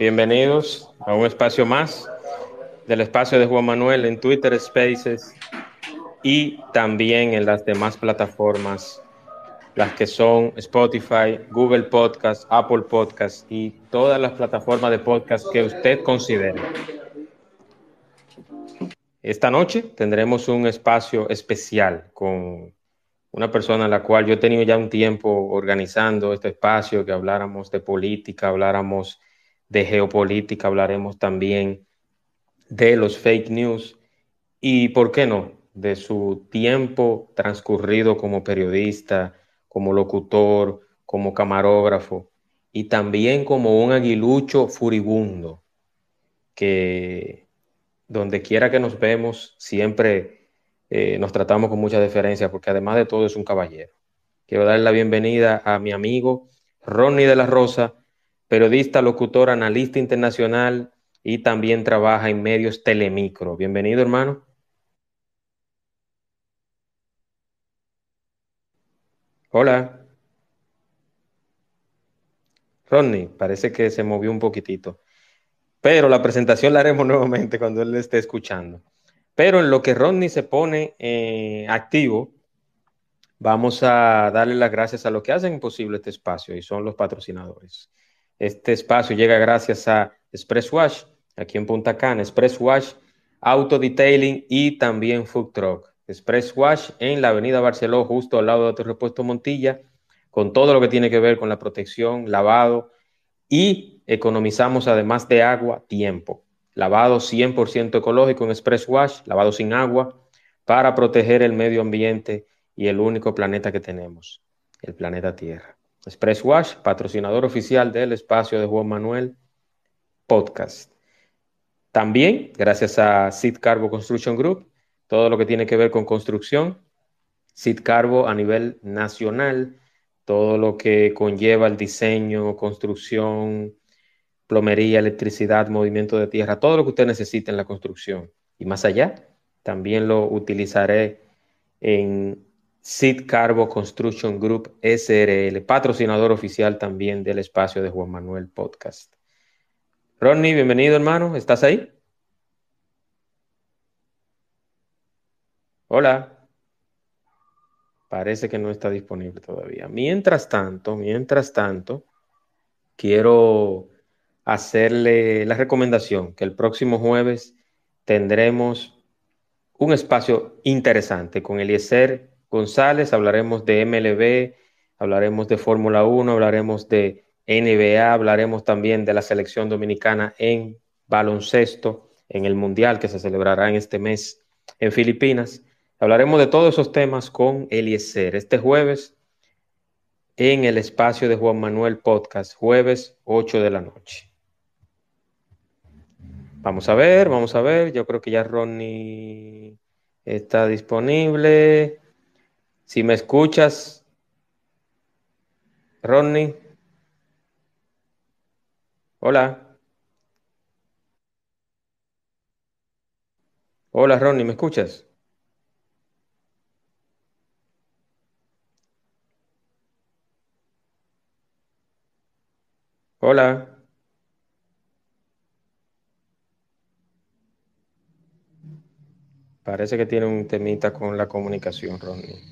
Bienvenidos a un espacio más del espacio de Juan Manuel en Twitter Spaces y también en las demás plataformas, las que son Spotify, Google Podcast, Apple Podcast y todas las plataformas de podcast que usted considere. Esta noche tendremos un espacio especial con una persona a la cual yo he tenido ya un tiempo organizando este espacio, que habláramos de política, habláramos de geopolítica, hablaremos también de los fake news y, ¿por qué no?, de su tiempo transcurrido como periodista, como locutor, como camarógrafo y también como un aguilucho furibundo que donde quiera que nos vemos siempre eh, nos tratamos con mucha deferencia porque además de todo es un caballero. Quiero darle la bienvenida a mi amigo Ronnie de la Rosa, periodista, locutor, analista internacional y también trabaja en medios telemicro. Bienvenido, hermano. Hola. Ronnie, parece que se movió un poquitito. Pero la presentación la haremos nuevamente cuando él esté escuchando. Pero en lo que Ronnie se pone eh, activo, vamos a darle las gracias a lo que hacen posible este espacio y son los patrocinadores. Este espacio llega gracias a Express Wash, aquí en Punta Cana, Express Wash, Auto Detailing y también Food Truck. Express Wash en la Avenida Barceló, justo al lado de otro repuesto Montilla, con todo lo que tiene que ver con la protección, lavado y economizamos además de agua, tiempo. Lavado 100% ecológico en Express Wash, lavado sin agua, para proteger el medio ambiente y el único planeta que tenemos, el planeta Tierra. Express Wash, patrocinador oficial del espacio de Juan Manuel Podcast. También, gracias a Sid Carbo Construction Group, todo lo que tiene que ver con construcción, Sid Carbo a nivel nacional, todo lo que conlleva el diseño, construcción, plomería, electricidad, movimiento de tierra, todo lo que usted necesite en la construcción. Y más allá, también lo utilizaré en Sid Carbo Construction Group SRL, patrocinador oficial también del espacio de Juan Manuel Podcast. Ronnie, bienvenido hermano, ¿estás ahí? Hola. Parece que no está disponible todavía. Mientras tanto, mientras tanto, quiero hacerle la recomendación que el próximo jueves tendremos un espacio interesante con Eliezer González, hablaremos de MLB, hablaremos de Fórmula 1, hablaremos de NBA, hablaremos también de la selección dominicana en baloncesto, en el Mundial que se celebrará en este mes en Filipinas. Hablaremos de todos esos temas con Eliezer este jueves en el espacio de Juan Manuel Podcast, jueves 8 de la noche. Vamos a ver, vamos a ver. Yo creo que ya Ronnie está disponible. Si me escuchas, Ronnie. Hola. Hola, Ronnie, ¿me escuchas? Hola. Parece que tiene un temita con la comunicación, Ronnie.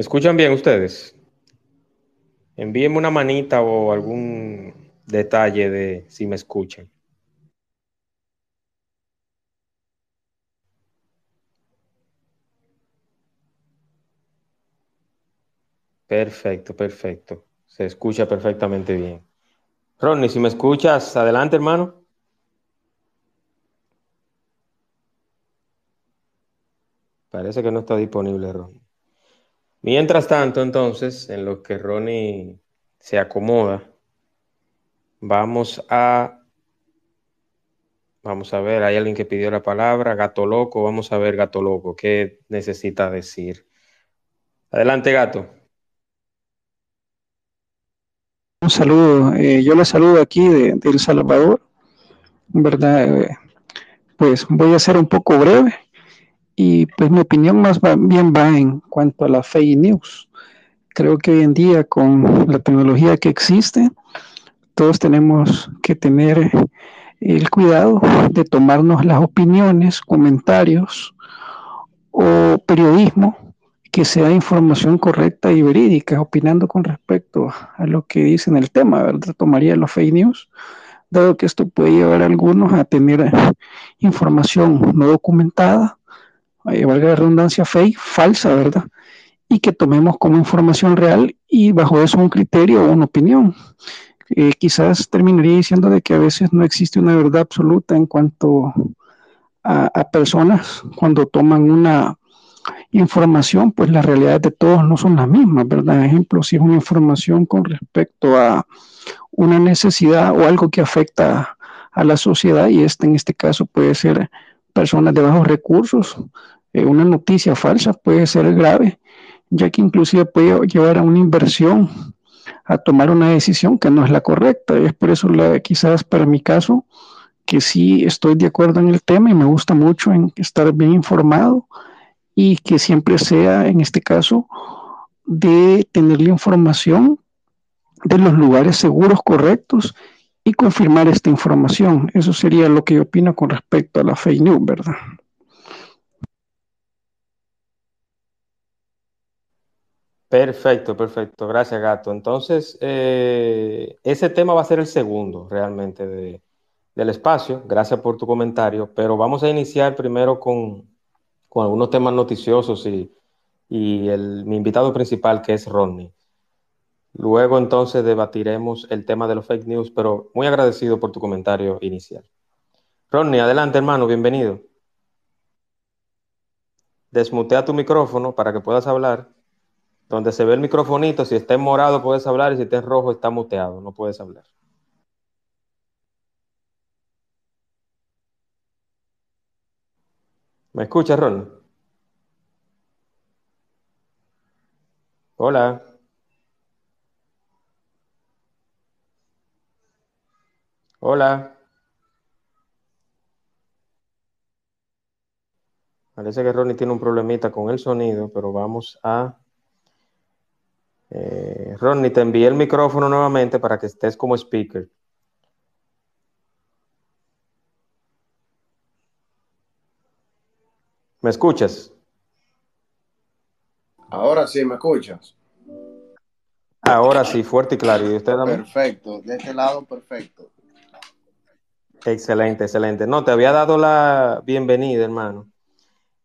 ¿Me escuchan bien ustedes? Envíenme una manita o algún detalle de si me escuchan. Perfecto, perfecto. Se escucha perfectamente bien. Ronnie, si me escuchas, adelante, hermano. Parece que no está disponible, Ronnie. Mientras tanto, entonces, en lo que Ronnie se acomoda, vamos a Vamos a ver, hay alguien que pidió la palabra, gato loco, vamos a ver, gato loco, ¿qué necesita decir? Adelante, gato. Un saludo, eh, yo le saludo aquí de, El Salvador, ¿verdad? Eh, pues voy a ser un poco breve y pues mi opinión más bien va en cuanto a la fake news. Creo que hoy en día con la tecnología que existe, todos tenemos que tener el cuidado de tomarnos las opiniones, comentarios o periodismo que sea información correcta y verídica, opinando con respecto a lo que dicen el tema, ¿verdad? Tomaría los fake news, dado que esto puede llevar a algunos a tener información no documentada, eh, valga la redundancia, fake, falsa, ¿verdad? Y que tomemos como información real y bajo eso un criterio o una opinión. Eh, quizás terminaría diciendo de que a veces no existe una verdad absoluta en cuanto a, personas cuando toman una información, pues las realidades de todos no son las mismas, ¿verdad? Ejemplo, si es una información con respecto a una necesidad o algo que afecta a la sociedad, y este en este caso puede ser personas de bajos recursos, eh, una noticia falsa puede ser grave, ya que inclusive puede llevar a una inversión, a tomar una decisión que no es la correcta. Es por eso la, quizás para mi caso, que sí estoy de acuerdo en el tema y me gusta mucho en estar bien informado y que siempre sea, en este caso, de tener la información de los lugares seguros, correctos y confirmar esta información. Eso sería lo que yo opino con respecto a la fake news, ¿verdad? Perfecto, perfecto. Gracias, Gato. Entonces, eh, ese tema va a ser el segundo realmente de, del espacio. Gracias por tu comentario, pero vamos a iniciar primero con, algunos temas noticiosos y, y el, mi invitado principal, que es Rodney. Luego entonces debatiremos el tema de los fake news, pero muy agradecido por tu comentario inicial. Rodney, adelante hermano, bienvenido. Desmutea tu micrófono para que puedas hablar. Donde se ve el microfonito, si está en morado puedes hablar y si está en rojo está muteado, no puedes hablar. ¿Me escuchas, Ron? Hola. Hola. Parece que Ronnie tiene un problemita con el sonido, pero vamos a... Eh, Ronnie, te envié el micrófono nuevamente para que estés como speaker. ¿Me escuchas? Ahora sí, ¿me escuchas? Ahora sí, fuerte y claro. ¿Y usted Perfecto, de este lado perfecto. Excelente, excelente. No, te había dado la bienvenida, hermano.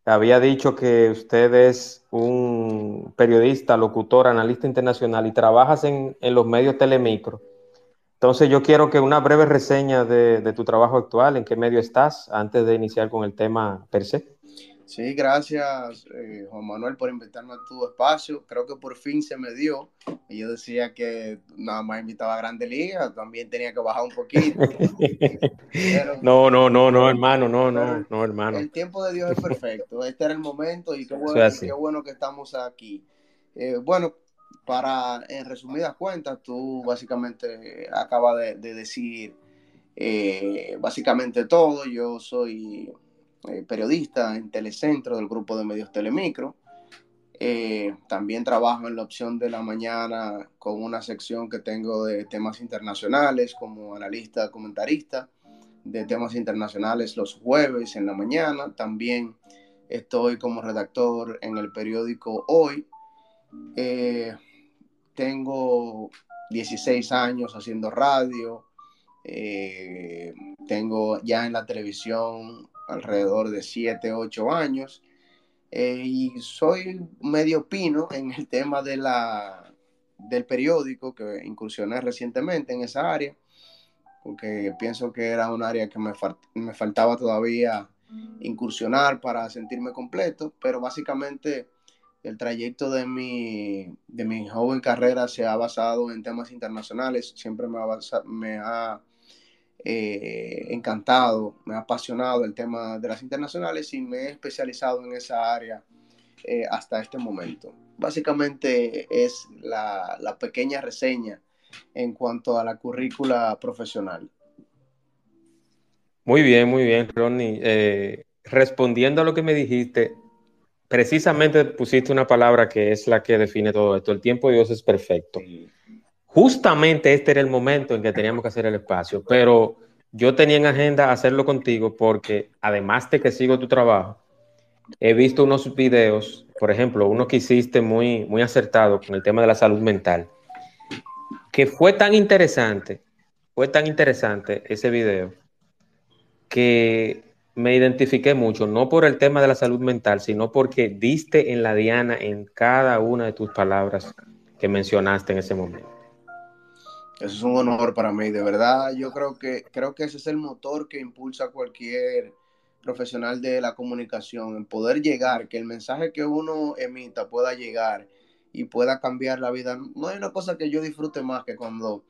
Había dicho que usted es un periodista, locutor, analista internacional y trabajas en, en los medios telemicro. Entonces yo quiero que una breve reseña de, de tu trabajo actual, en qué medio estás, antes de iniciar con el tema per se. Sí, gracias eh, Juan Manuel por invitarme a tu espacio. Creo que por fin se me dio. Y yo decía que nada más invitaba a Grande Liga, también tenía que bajar un poquito. no, no, no, no, hermano, no, no, no, hermano. El tiempo de Dios es perfecto. Este era el momento y qué bueno, qué bueno que estamos aquí. Eh, bueno, para en resumidas cuentas, tú básicamente acabas de, de decir eh, básicamente todo. Yo soy eh, periodista en Telecentro del grupo de medios Telemicro. Eh, también trabajo en la opción de la mañana con una sección que tengo de temas internacionales como analista, comentarista de temas internacionales los jueves en la mañana. También estoy como redactor en el periódico Hoy. Eh, tengo 16 años haciendo radio. tengo ya en la televisión alrededor de 7, 8 años. Eh, y soy medio pino en el tema de la, del periódico que incursioné recientemente en esa área, porque pienso que era un área que me, me faltaba todavía incursionar para sentirme completo, pero básicamente el trayecto de mi, de mi joven carrera se ha basado en temas internacionales, siempre me me ha eh, encantado, me ha apasionado el tema de las internacionales y me he especializado en esa área eh, hasta este momento. Básicamente es la, la, pequeña reseña en cuanto a la currícula profesional. Muy bien, muy bien, Ronnie. Eh, respondiendo a lo que me dijiste, precisamente pusiste una palabra que es la que define todo esto. El tiempo de Dios es perfecto. Justamente este era el momento en que teníamos que hacer el espacio, pero yo tenía en agenda hacerlo contigo porque además de que sigo tu trabajo, he visto unos videos, por ejemplo, uno que hiciste muy, muy acertado con el tema de la salud mental, que fue tan interesante, fue tan interesante ese video, que me identifiqué mucho, no por el tema de la salud mental, sino porque diste en la diana en cada una de tus palabras que mencionaste en ese momento. Eso es un honor para mí, de verdad. Yo creo que creo que ese es el motor que impulsa a cualquier profesional de la comunicación, en poder llegar, que el mensaje que uno emita pueda llegar y pueda cambiar la vida. No hay una cosa que yo disfrute más que cuando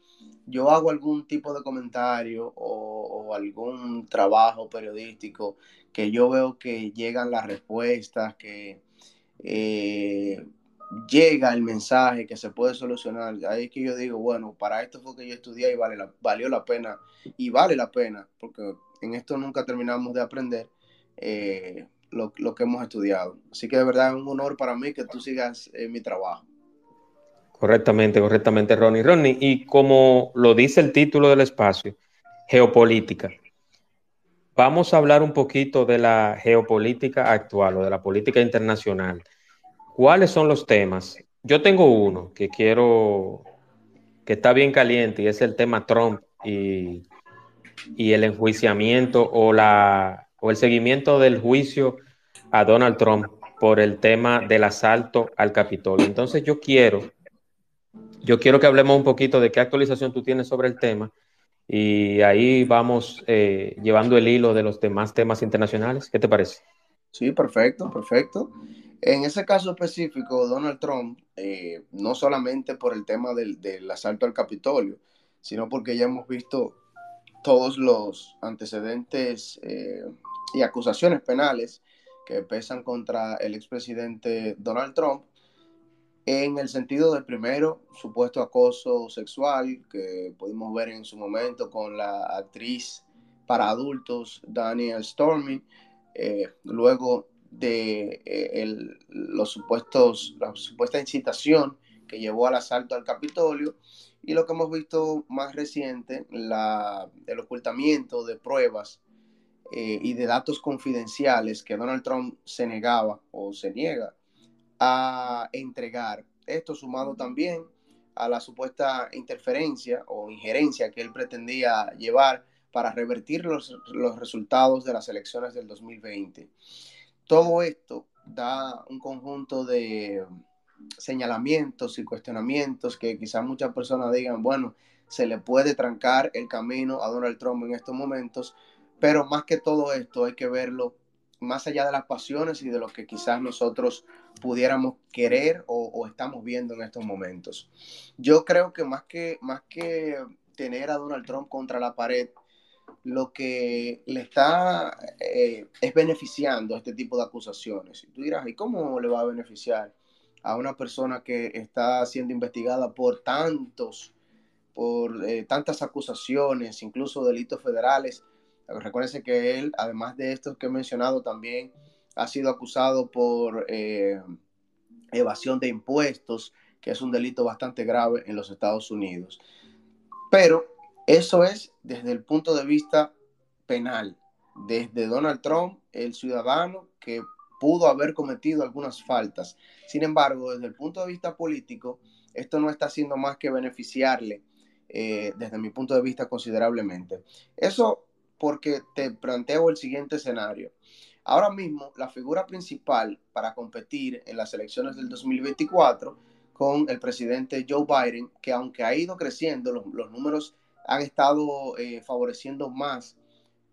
yo hago algún tipo de comentario o, algún trabajo periodístico que yo veo que llegan las respuestas, que eh, llega el mensaje, que se puede solucionar. Ahí es que yo digo, bueno, para esto fue que yo estudié y vale la, valió la pena. Y vale la pena, porque en esto nunca terminamos de aprender eh, lo, lo, que hemos estudiado. Así que de verdad es un honor para mí que tú sigas en mi trabajo. Correctamente, correctamente, Ronnie. Ronnie, y como lo dice el título del espacio, geopolítica. Vamos a hablar un poquito de la geopolítica actual o de la política internacional. ¿Cuáles son los temas? Yo tengo uno que quiero, que está bien caliente y es el tema Trump y, y el enjuiciamiento o, la, o el seguimiento del juicio a Donald Trump por el tema del asalto al Capitolio. Entonces yo quiero yo quiero que hablemos un poquito de qué actualización tú tienes sobre el tema y ahí vamos eh, llevando el hilo de los demás temas internacionales. ¿Qué te parece? Sí, perfecto, perfecto. En ese caso específico, Donald Trump, eh, no solamente por el tema del, asalto al Capitolio, sino porque ya hemos visto todos los antecedentes eh, y acusaciones penales que pesan contra el expresidente Donald Trump, en el sentido del primero, supuesto acoso sexual que pudimos ver en su momento con la actriz para adultos Daniel Stormy, eh, luego de eh, los supuestos, la supuesta incitación que llevó al asalto al Capitolio y lo que hemos visto más reciente, la, el ocultamiento de pruebas eh, y de datos confidenciales que Donald Trump se negaba o se niega a entregar. Esto sumado también a la supuesta interferencia o injerencia que él pretendía llevar para revertir los, los resultados de las elecciones del 2020. Todo esto da un conjunto de señalamientos y cuestionamientos que quizás muchas personas digan, bueno, se le puede trancar el camino a Donald Trump en estos momentos, pero más que todo esto hay que verlo más allá de las pasiones y de lo que quizás nosotros pudiéramos querer o, estamos viendo en estos momentos. Yo creo que más que, más que tener a Donald Trump contra la pared, lo que le está eh, es beneficiando este tipo de acusaciones. Y tú dirás, ¿y cómo le va a beneficiar a una persona que está siendo investigada por tantos, por eh, tantas acusaciones, incluso delitos federales? Recuérdense que él, además de estos que he mencionado, también ha sido acusado por eh, evasión de impuestos, que es un delito bastante grave en los Estados Unidos. Pero eso es desde el punto de vista penal, desde Donald Trump, el ciudadano que pudo haber cometido algunas faltas. Sin embargo, desde el punto de vista político, esto no está haciendo más que beneficiarle, eh, desde mi punto de vista, considerablemente. Eso porque te planteo el siguiente escenario. Ahora mismo, la figura principal para competir en las elecciones del 2024 con el presidente Joe Biden, que aunque ha ido creciendo, los, números han estado eh, favoreciendo más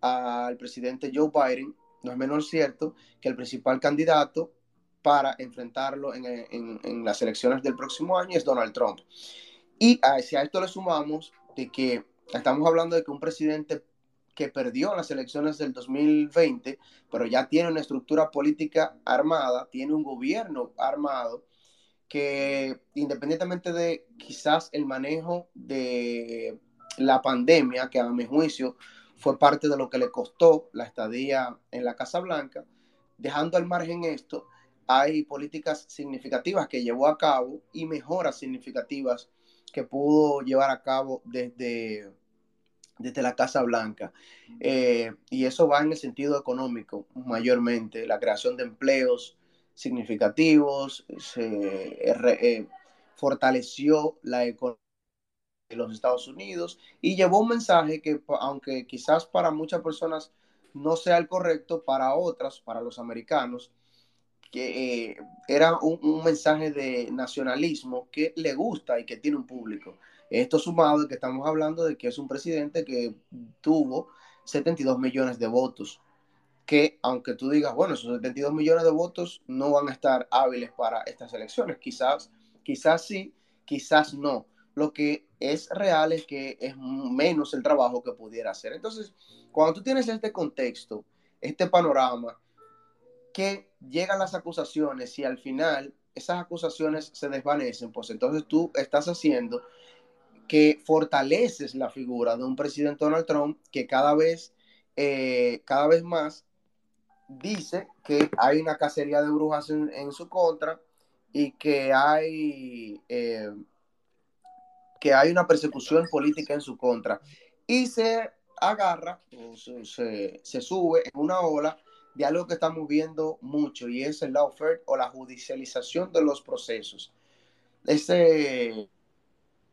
al presidente Joe Biden, no es menos cierto que el principal candidato para enfrentarlo en, en las elecciones del próximo año es Donald Trump. Y a, si a esto le sumamos de que estamos hablando de que un presidente que perdió las elecciones del 2020, pero ya tiene una estructura política armada, tiene un gobierno armado que independientemente de quizás el manejo de la pandemia, que a mi juicio fue parte de lo que le costó la estadía en la Casa Blanca. Dejando al margen esto, hay políticas significativas que llevó a cabo y mejoras significativas que pudo llevar a cabo desde, desde la Casa Blanca. Eh, y eso va en el sentido económico mayormente, la creación de empleos significativos, se eh, fortaleció la economía los Estados Unidos y llevó un mensaje que, aunque quizás para muchas personas no sea el correcto, para otras, para los americanos, que eh, era un, mensaje de nacionalismo que le gusta y que tiene un público. Esto sumado de que estamos hablando de que es un presidente que tuvo 72 millones de votos, que aunque tú digas, bueno, esos 72 millones de votos no van a estar hábiles para estas elecciones, quizás, quizás sí, quizás no. Lo que es real es que es menos el trabajo que pudiera hacer. Entonces, cuando tú tienes este contexto, este panorama, que llegan las acusaciones y al final esas acusaciones se desvanecen, pues entonces tú estás haciendo que fortaleces la figura de un presidente Donald Trump que cada vez, eh, cada vez más dice que hay una cacería de brujas en, su contra y que hay, eh, que hay una persecución política en su contra. Y se agarra, o se, se sube en una ola de algo que estamos viendo mucho y es el lawfare o la judicialización de los procesos. Ese,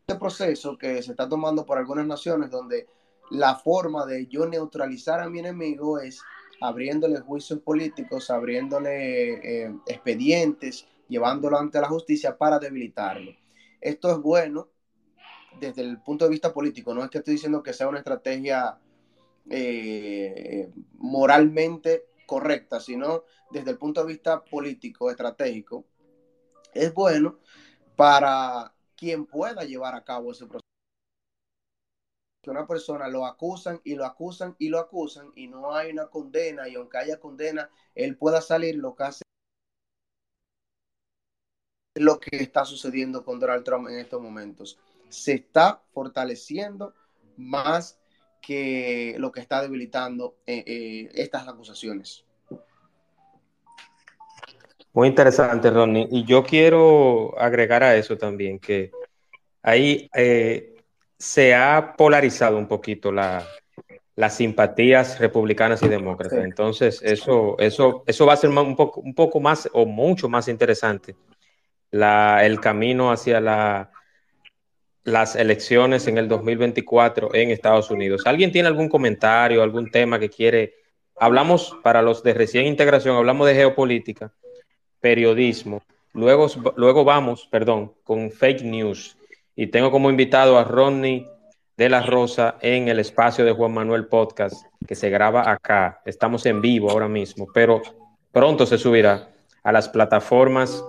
este proceso que se está tomando por algunas naciones donde la forma de yo neutralizar a mi enemigo es abriéndole juicios políticos, abriéndole eh, expedientes, llevándolo ante la justicia para debilitarlo. Esto es bueno desde el punto de vista político, no es que estoy diciendo que sea una estrategia eh, moralmente correcta, sino desde el punto de vista político, estratégico, es bueno para quien pueda llevar a cabo ese proceso. Que una persona lo acusan y lo acusan y lo acusan y no hay una condena y aunque haya condena, él pueda salir lo que hace lo que está sucediendo con Donald Trump en estos momentos. Se está fortaleciendo más que lo que está debilitando eh, eh, estas acusaciones. Muy interesante, Ronnie. Y yo quiero agregar a eso también que ahí eh, se ha polarizado un poquito la, las simpatías republicanas y demócratas. Entonces, eso, eso, eso va a ser un poco, un poco más o mucho más interesante la, el camino hacia la, las elecciones en el 2024 en Estados Unidos. ¿Alguien tiene algún comentario, algún tema que quiere? Hablamos para los de recién integración, hablamos de geopolítica, periodismo. Luego, luego vamos, perdón, con fake news. Y tengo como invitado a Rodney de la Rosa en el espacio de Juan Manuel Podcast, que se graba acá. Estamos en vivo ahora mismo, pero pronto se subirá a las plataformas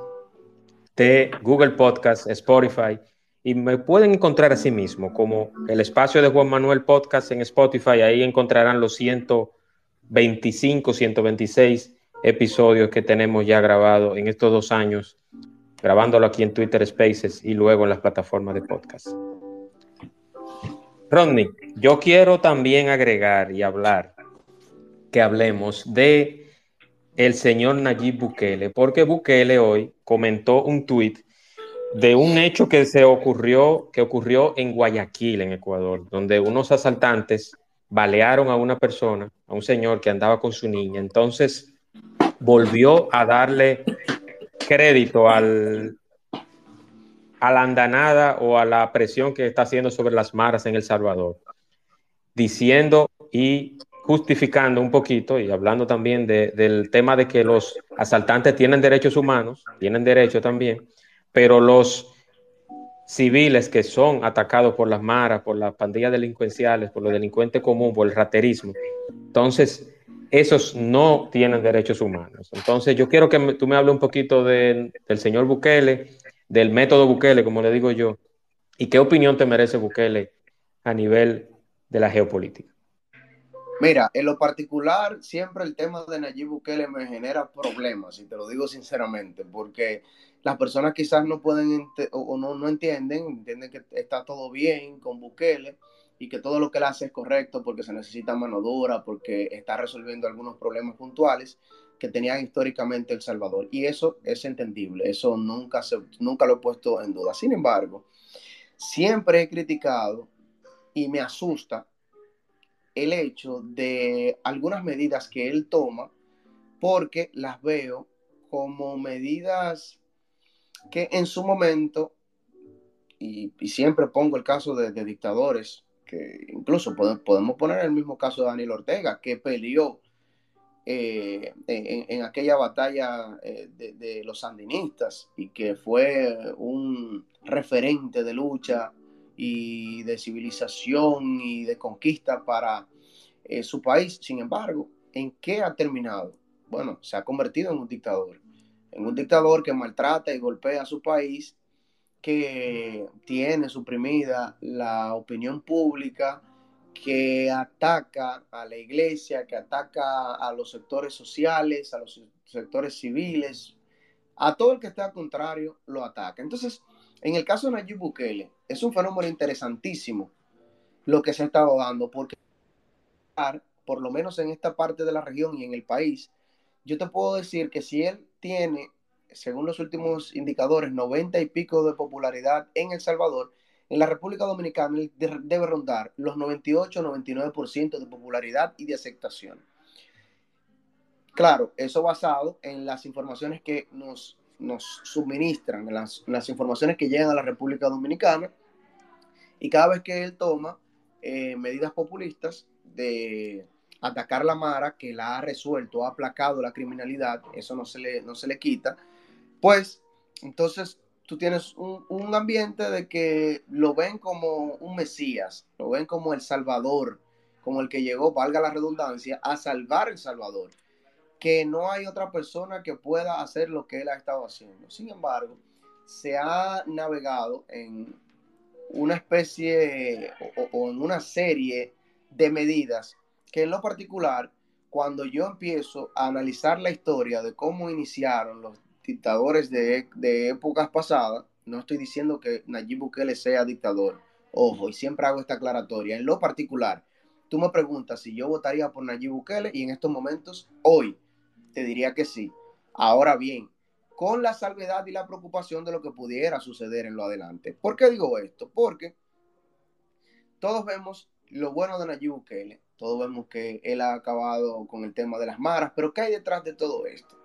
de Google Podcast, Spotify y me pueden encontrar a sí mismo como el espacio de Juan Manuel Podcast en Spotify. Ahí encontrarán los 125, 126 episodios que tenemos ya grabados en estos dos años, grabándolo aquí en Twitter Spaces y luego en las plataformas de podcast. Rodney, yo quiero también agregar y hablar que hablemos de el señor Nayib Bukele, porque Bukele hoy comentó un tuit de un hecho que se ocurrió, que ocurrió en Guayaquil, en Ecuador, donde unos asaltantes balearon a una persona, a un señor que andaba con su niña. Entonces volvió a darle crédito al, a la andanada o a la presión que está haciendo sobre las maras en El Salvador, diciendo y justificando un poquito y hablando también del tema de que los asaltantes tienen derechos humanos, tienen derecho también, pero los civiles que son atacados por las maras, por las pandillas delincuenciales, por los delincuentes comunes, por el raterismo, entonces esos no tienen derechos humanos. Entonces yo quiero que tú me hables un poquito del señor Bukele, del método Bukele, como le digo yo, y qué opinión te merece Bukele a nivel de la geopolítica. Mira, en lo particular, siempre el tema de Nayib Bukele me genera problemas, y te lo digo sinceramente, porque las personas quizás no pueden o no, no entienden, entienden que está todo bien con Bukele y que todo lo que él hace es correcto porque se necesita mano dura, porque está resolviendo algunos problemas puntuales que tenían históricamente El Salvador. Y eso es entendible, eso nunca, se, nunca lo he puesto en duda. Sin embargo, siempre he criticado y me asusta el hecho de algunas medidas que él toma porque las veo como medidas que en su momento, y, siempre pongo el caso de, dictadores, que incluso podemos, poner el mismo caso de Daniel Ortega, que peleó eh, en, aquella batalla eh, de, de, los sandinistas y que fue un referente de lucha y de civilización y de conquista para eh, su país. Sin embargo, ¿en qué ha terminado? Bueno, se ha convertido en un dictador, en un dictador que maltrata y golpea a su país, que tiene suprimida la opinión pública, que ataca a la iglesia, que ataca a los sectores sociales, a los sectores civiles, a todo el que esté al contrario, lo ataca. Entonces, en el caso de Nayib Bukele, es un fenómeno interesantísimo lo que se ha estado dando, porque por lo menos en esta parte de la región y en el país, yo te puedo decir que si él tiene, según los últimos indicadores, 90 y pico de popularidad en El Salvador, en la República Dominicana debe rondar los 98-99% de popularidad y de aceptación. Claro, eso basado en las informaciones que nos nos suministran las, las, informaciones que llegan a la República Dominicana y cada vez que él toma eh, medidas populistas de atacar la Mara, que la ha resuelto, ha aplacado la criminalidad, eso no se le, no se le quita, pues entonces tú tienes un, un ambiente de que lo ven como un Mesías, lo ven como el Salvador, como el que llegó, valga la redundancia, a salvar El Salvador que no hay otra persona que pueda hacer lo que él ha estado haciendo. Sin embargo, se ha navegado en una especie o, en una serie de medidas que en lo particular, cuando yo empiezo a analizar la historia de cómo iniciaron los dictadores de, de épocas pasadas, no estoy diciendo que Nayib Bukele sea dictador, ojo, y siempre hago esta aclaratoria, en lo particular, tú me preguntas si yo votaría por Nayib Bukele y en estos momentos, hoy, te diría que sí. Ahora bien, con la salvedad y la preocupación de lo que pudiera suceder en lo adelante. ¿Por qué digo esto? Porque todos vemos lo bueno de Nayib Bukele, todos vemos que él ha acabado con el tema de las maras, pero ¿qué hay detrás de todo esto?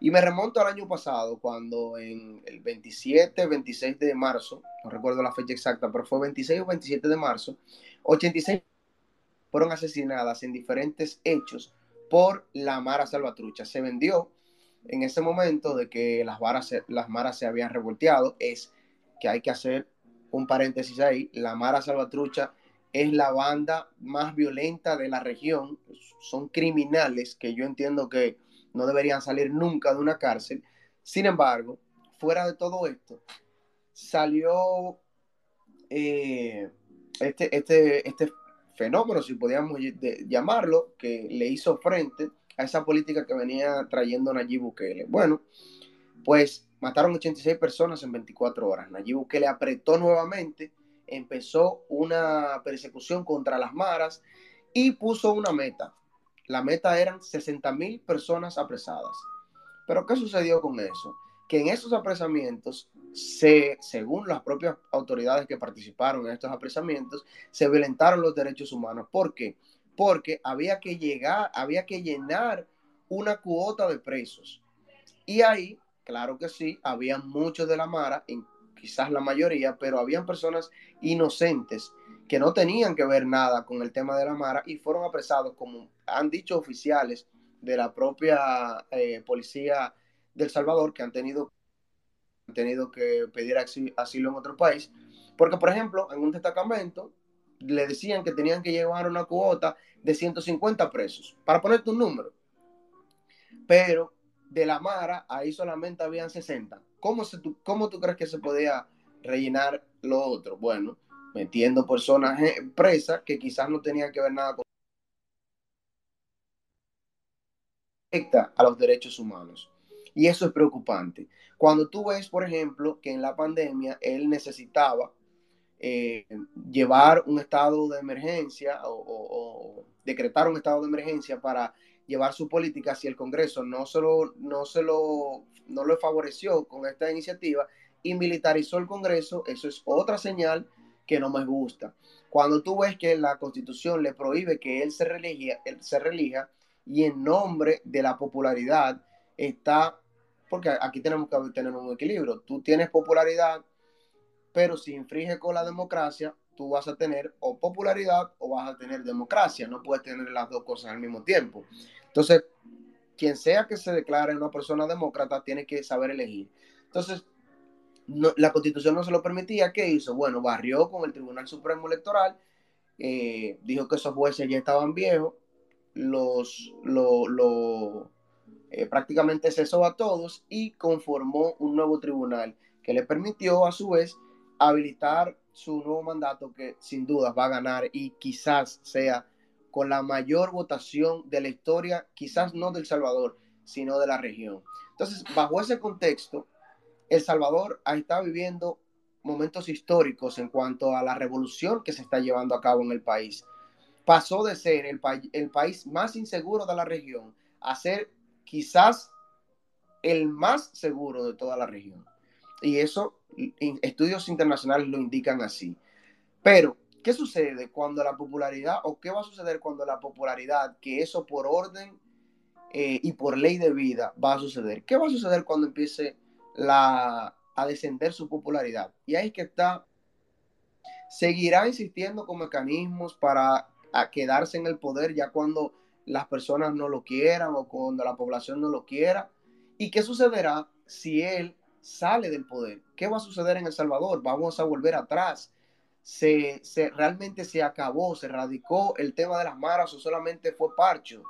Y me remonto al año pasado, cuando en el 27, 26 de marzo, no recuerdo la fecha exacta, pero fue 26 o 27 de marzo, 86 fueron asesinadas en diferentes hechos por la Mara Salvatrucha. Se vendió en ese momento de que las, varas, las maras se habían revolteado. Es que hay que hacer un paréntesis ahí. La Mara Salvatrucha es la banda más violenta de la región. Son criminales que yo entiendo que no deberían salir nunca de una cárcel. Sin embargo, fuera de todo esto, salió eh, este, este, este fenómeno, si podíamos llamarlo, que le hizo frente a esa política que venía trayendo Nayib Bukele. Bueno, pues mataron 86 personas en 24 horas. Nayib Bukele apretó nuevamente, empezó una persecución contra las maras y puso una meta. La meta eran 60 mil personas apresadas. Pero ¿qué sucedió con eso? Que en esos apresamientos se, según las propias autoridades que participaron en estos apresamientos, se violentaron los derechos humanos. ¿Por qué? Porque había que llegar, había que llenar una cuota de presos. Y ahí, claro que sí, había muchos de la Mara, quizás la mayoría, pero habían personas inocentes que no tenían que ver nada con el tema de la Mara y fueron apresados, como han dicho oficiales de la propia eh, policía del Salvador, que han tenido tenido que pedir asilo en otro país, porque por ejemplo, en un destacamento le decían que tenían que llevar una cuota de 150 presos, para ponerte un número. Pero de la Mara, ahí solamente habían 60. ¿Cómo, se, cómo tú crees que se podía rellenar lo otro? Bueno, metiendo personas presas que quizás no tenían que ver nada con a los derechos humanos. Y eso es preocupante. Cuando tú ves, por ejemplo, que en la pandemia él necesitaba eh, llevar un estado de emergencia o, decretar un estado de emergencia para llevar su política si el Congreso. No, solo, no, se lo, no lo favoreció con esta iniciativa y militarizó el Congreso, eso es otra señal que no me gusta. Cuando tú ves que la Constitución le prohíbe que él se relija, él se relija y en nombre de la popularidad está, porque aquí tenemos que tener un equilibrio, tú tienes popularidad pero si infringe con la democracia, tú vas a tener o popularidad o vas a tener democracia, no puedes tener las dos cosas al mismo tiempo. Entonces, quien sea que se declare una persona demócrata tiene que saber elegir. Entonces, la constitución no se lo permitía, ¿qué hizo? Bueno, barrió con el Tribunal Supremo Electoral, eh, dijo que esos jueces ya estaban viejos, los, lo, eh, prácticamente cesó a todos y conformó un nuevo tribunal que le permitió a su vez habilitar su nuevo mandato que sin duda va a ganar y quizás sea con la mayor votación de la historia, quizás no del Salvador, sino de la región. Entonces, bajo ese contexto, El Salvador está viviendo momentos históricos en cuanto a la revolución que se está llevando a cabo en el país. Pasó de ser el, el país más inseguro de la región a ser quizás el más seguro de toda la región. Y eso estudios internacionales lo indican así. Pero, ¿qué sucede cuando la popularidad o qué va a suceder cuando la popularidad, que eso por orden eh, y por ley de vida va a suceder? ¿Qué va a suceder cuando empiece a descender su popularidad? Y ahí es que está, seguirá insistiendo con mecanismos para quedarse en el poder ya cuando las personas no lo quieran o cuando la población no lo quiera. ¿Y qué sucederá si él sale del poder. ¿Qué va a suceder en El Salvador? Vamos a volver atrás. Se, realmente se acabó, se radicó el tema de las maras o solamente fue parcho,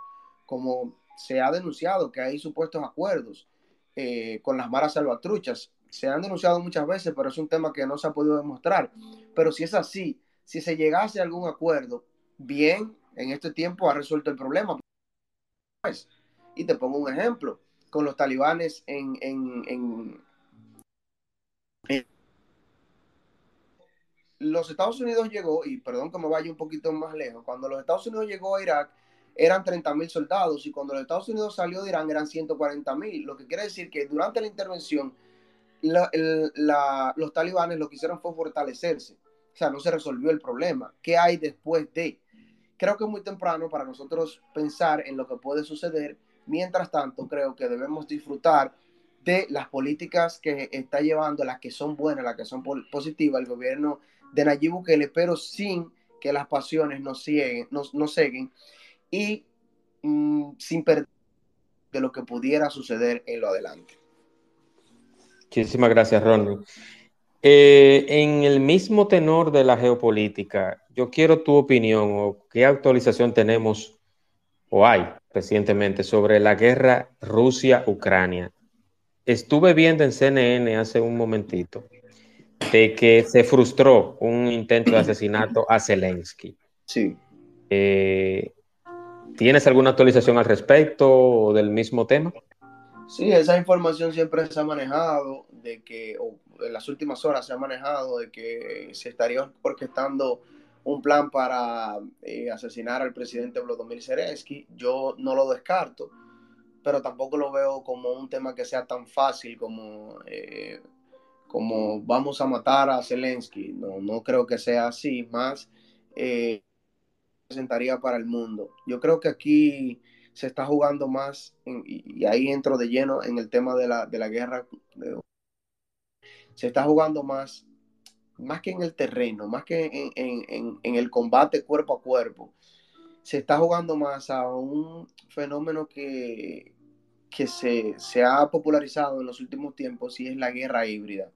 como se ha denunciado que hay supuestos acuerdos eh, con las maras salvatruchas. Se han denunciado muchas veces, pero es un tema que no se ha podido demostrar. Pero si es así, si se llegase a algún acuerdo, bien, en este tiempo ha resuelto el problema. Pues, y te pongo un ejemplo, con los talibanes en, los Estados Unidos llegó, y perdón que me vaya un poquito más lejos, cuando los Estados Unidos llegó a Irak eran 30 mil soldados y cuando los Estados Unidos salió de Irán eran 140 mil, lo que quiere decir que durante la intervención los talibanes lo que hicieron fue fortalecerse, o sea, no se resolvió el problema. ¿Qué hay después de? Creo que es muy temprano para nosotros pensar en lo que puede suceder. Mientras tanto, creo que debemos disfrutar de las políticas que está llevando, las que son buenas, las que son positivas, el gobierno de Nayib Bukele, pero sin que las pasiones nos siguen, nos, nos y mm, sin perder de lo que pudiera suceder en lo adelante. Muchísimas gracias, Ronnie. Eh, en el mismo tenor de la geopolítica, yo quiero tu opinión o qué actualización tenemos o hay recientemente sobre la guerra Rusia-Ucrania estuve viendo en CNN hace un momentito de que se frustró un intento de asesinato a Zelensky. Sí. Eh, ¿Tienes alguna actualización al respecto o del mismo tema? Sí, esa información siempre se ha manejado, de que, o en las últimas horas se ha manejado de que se estaría orquestando un plan para eh, asesinar al presidente Vladimir Zelensky. Yo no lo descarto pero tampoco lo veo como un tema que sea tan fácil como, eh, como vamos a matar a Zelensky. No, no creo que sea así, más eh, presentaría para el mundo. Yo creo que aquí se está jugando más, y, ahí entro de lleno en el tema de la, de la guerra, se está jugando más, más que en el terreno, más que en, en, en el combate cuerpo a cuerpo se está jugando más a un fenómeno que, que se, ha popularizado en los últimos tiempos y es la guerra híbrida.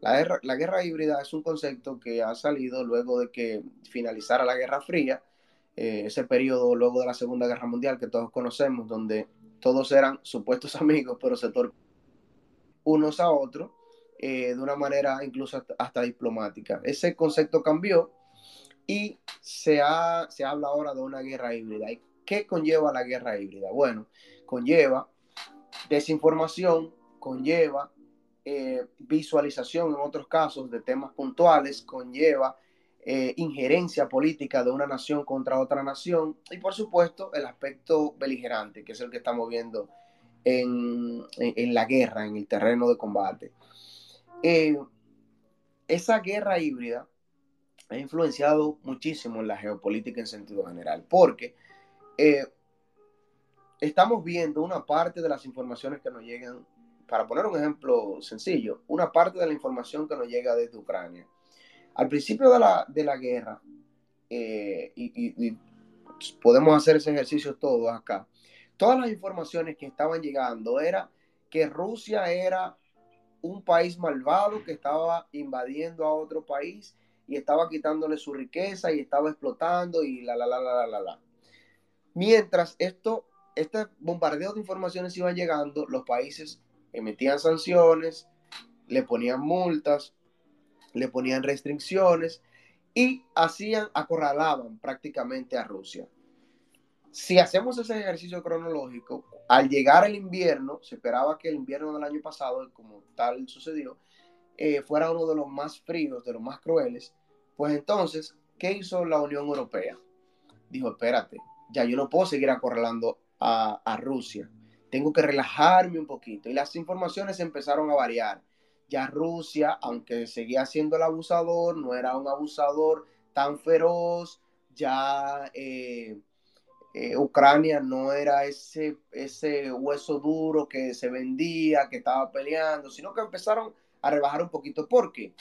La guerra, la guerra híbrida es un concepto que ha salido luego de que finalizara la Guerra Fría, eh, ese periodo luego de la Segunda Guerra Mundial que todos conocemos, donde todos eran supuestos amigos, pero se torpeaban unos a otros eh, de una manera incluso hasta, diplomática. Ese concepto cambió y se, ha, se habla ahora de una guerra híbrida. ¿Y qué conlleva la guerra híbrida? Bueno, conlleva desinformación, conlleva eh, visualización en otros casos de temas puntuales, conlleva eh, injerencia política de una nación contra otra nación y por supuesto el aspecto beligerante, que es el que estamos viendo en, la guerra, en el terreno de combate. Eh, esa guerra híbrida ha influenciado muchísimo en la geopolítica en sentido general, porque eh, estamos viendo una parte de las informaciones que nos llegan, para poner un ejemplo sencillo, una parte de la información que nos llega desde Ucrania. Al principio de la, guerra, eh, y, podemos hacer ese ejercicio todos acá, todas las informaciones que estaban llegando era que Rusia era un país malvado que estaba invadiendo a otro país y estaba quitándole su riqueza y estaba explotando y la, la, la, la, la, la. Mientras esto, este bombardeo de informaciones iba llegando, los países emitían sanciones, le ponían multas, le ponían restricciones y hacían, acorralaban prácticamente a Rusia. Si hacemos ese ejercicio cronológico, al llegar el invierno, se esperaba que el invierno del año pasado, como tal sucedió, eh, fuera uno de los más fríos, de los más crueles, pues entonces, ¿qué hizo la Unión Europea? Dijo, espérate, ya yo no puedo seguir acorralando a, Rusia, tengo que relajarme un poquito. Y las informaciones empezaron a variar ya Rusia, aunque seguía siendo el abusador, no era un abusador tan feroz, ya eh, eh, Ucrania no era ese, ese hueso duro que se vendía, que estaba peleando, sino que empezaron a rebajar un poquito. ¿Por qué?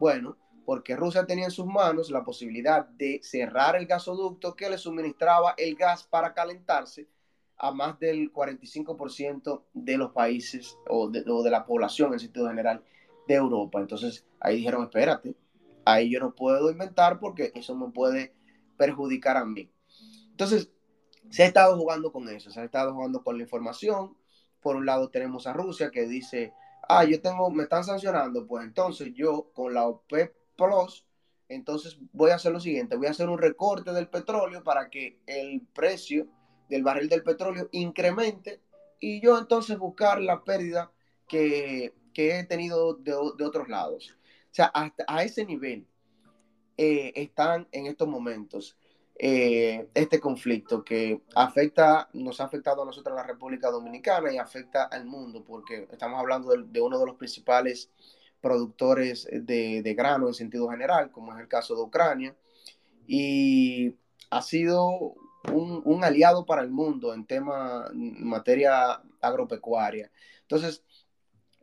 Bueno, porque Rusia tenía en sus manos la posibilidad de cerrar el gasoducto que le suministraba el gas para calentarse a más del 45% de los países o de, la población en sentido general de Europa. Entonces ahí dijeron, espérate, ahí yo no puedo inventar porque eso me puede perjudicar a mí. Entonces, se ha estado jugando con eso, se ha estado jugando con la información. Por un lado tenemos a Rusia que dice, ah, yo tengo, me están sancionando, pues entonces yo con la OPEP Plus, entonces voy a hacer lo siguiente, voy a hacer un recorte del petróleo para que el precio del barril del petróleo incremente y yo entonces buscar la pérdida que, he tenido de, otros lados. O sea, hasta a ese nivel eh, están en estos momentos eh, este conflicto que afecta, nos ha afectado a nosotros la República Dominicana y afecta al mundo, porque estamos hablando de, uno de los principales productores de, de, grano en sentido general, como es el caso de Ucrania, y ha sido un, aliado para el mundo en tema, en materia agropecuaria. Entonces,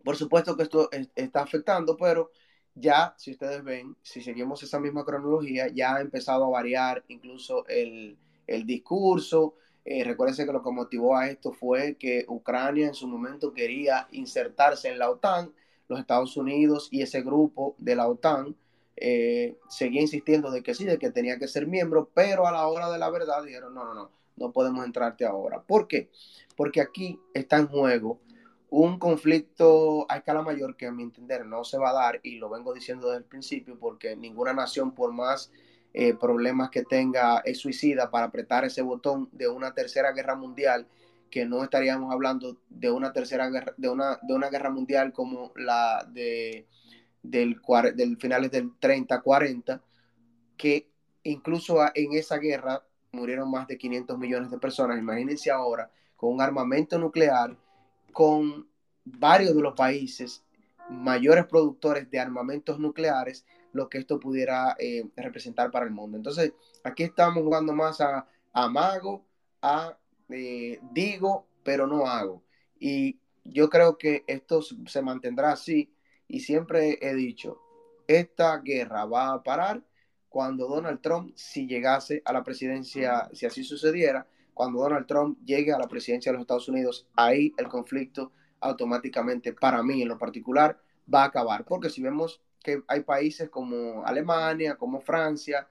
por supuesto que esto está afectando, pero ya, si ustedes ven, si seguimos esa misma cronología, ya ha empezado a variar incluso el, discurso. Eh, recuérdense que lo que motivó a esto fue que Ucrania en su momento quería insertarse en la OTAN, los Estados Unidos y ese grupo de la OTAN eh, seguía insistiendo de que sí, de que tenía que ser miembro, pero a la hora de la verdad dijeron, no, no, no, no podemos entrarte ahora. ¿Por qué? Porque aquí está en juego un conflicto a escala mayor que a mi entender no se va a dar y lo vengo diciendo desde el principio porque ninguna nación por más eh, problemas que tenga es suicida para apretar ese botón de una tercera guerra mundial que no estaríamos hablando de una tercera guerra de una de una guerra mundial como la de del, del finales del 30-40, que incluso en esa guerra murieron más de 500 millones de personas. Imagínense ahora con un armamento nuclear, con varios de los países mayores productores de armamentos nucleares, lo que esto pudiera eh, representar para el mundo. Entonces, aquí estamos jugando más a, a mago, a eh, digo, pero no hago. Y yo creo que esto se mantendrá así y siempre he dicho, esta guerra va a parar cuando Donald Trump, si llegase a la presidencia, si así sucediera, cuando Donald Trump llegue a la presidencia de los Estados Unidos, ahí el conflicto automáticamente, para mí en lo particular, va a acabar. Porque si vemos que hay países como Alemania, como Francia,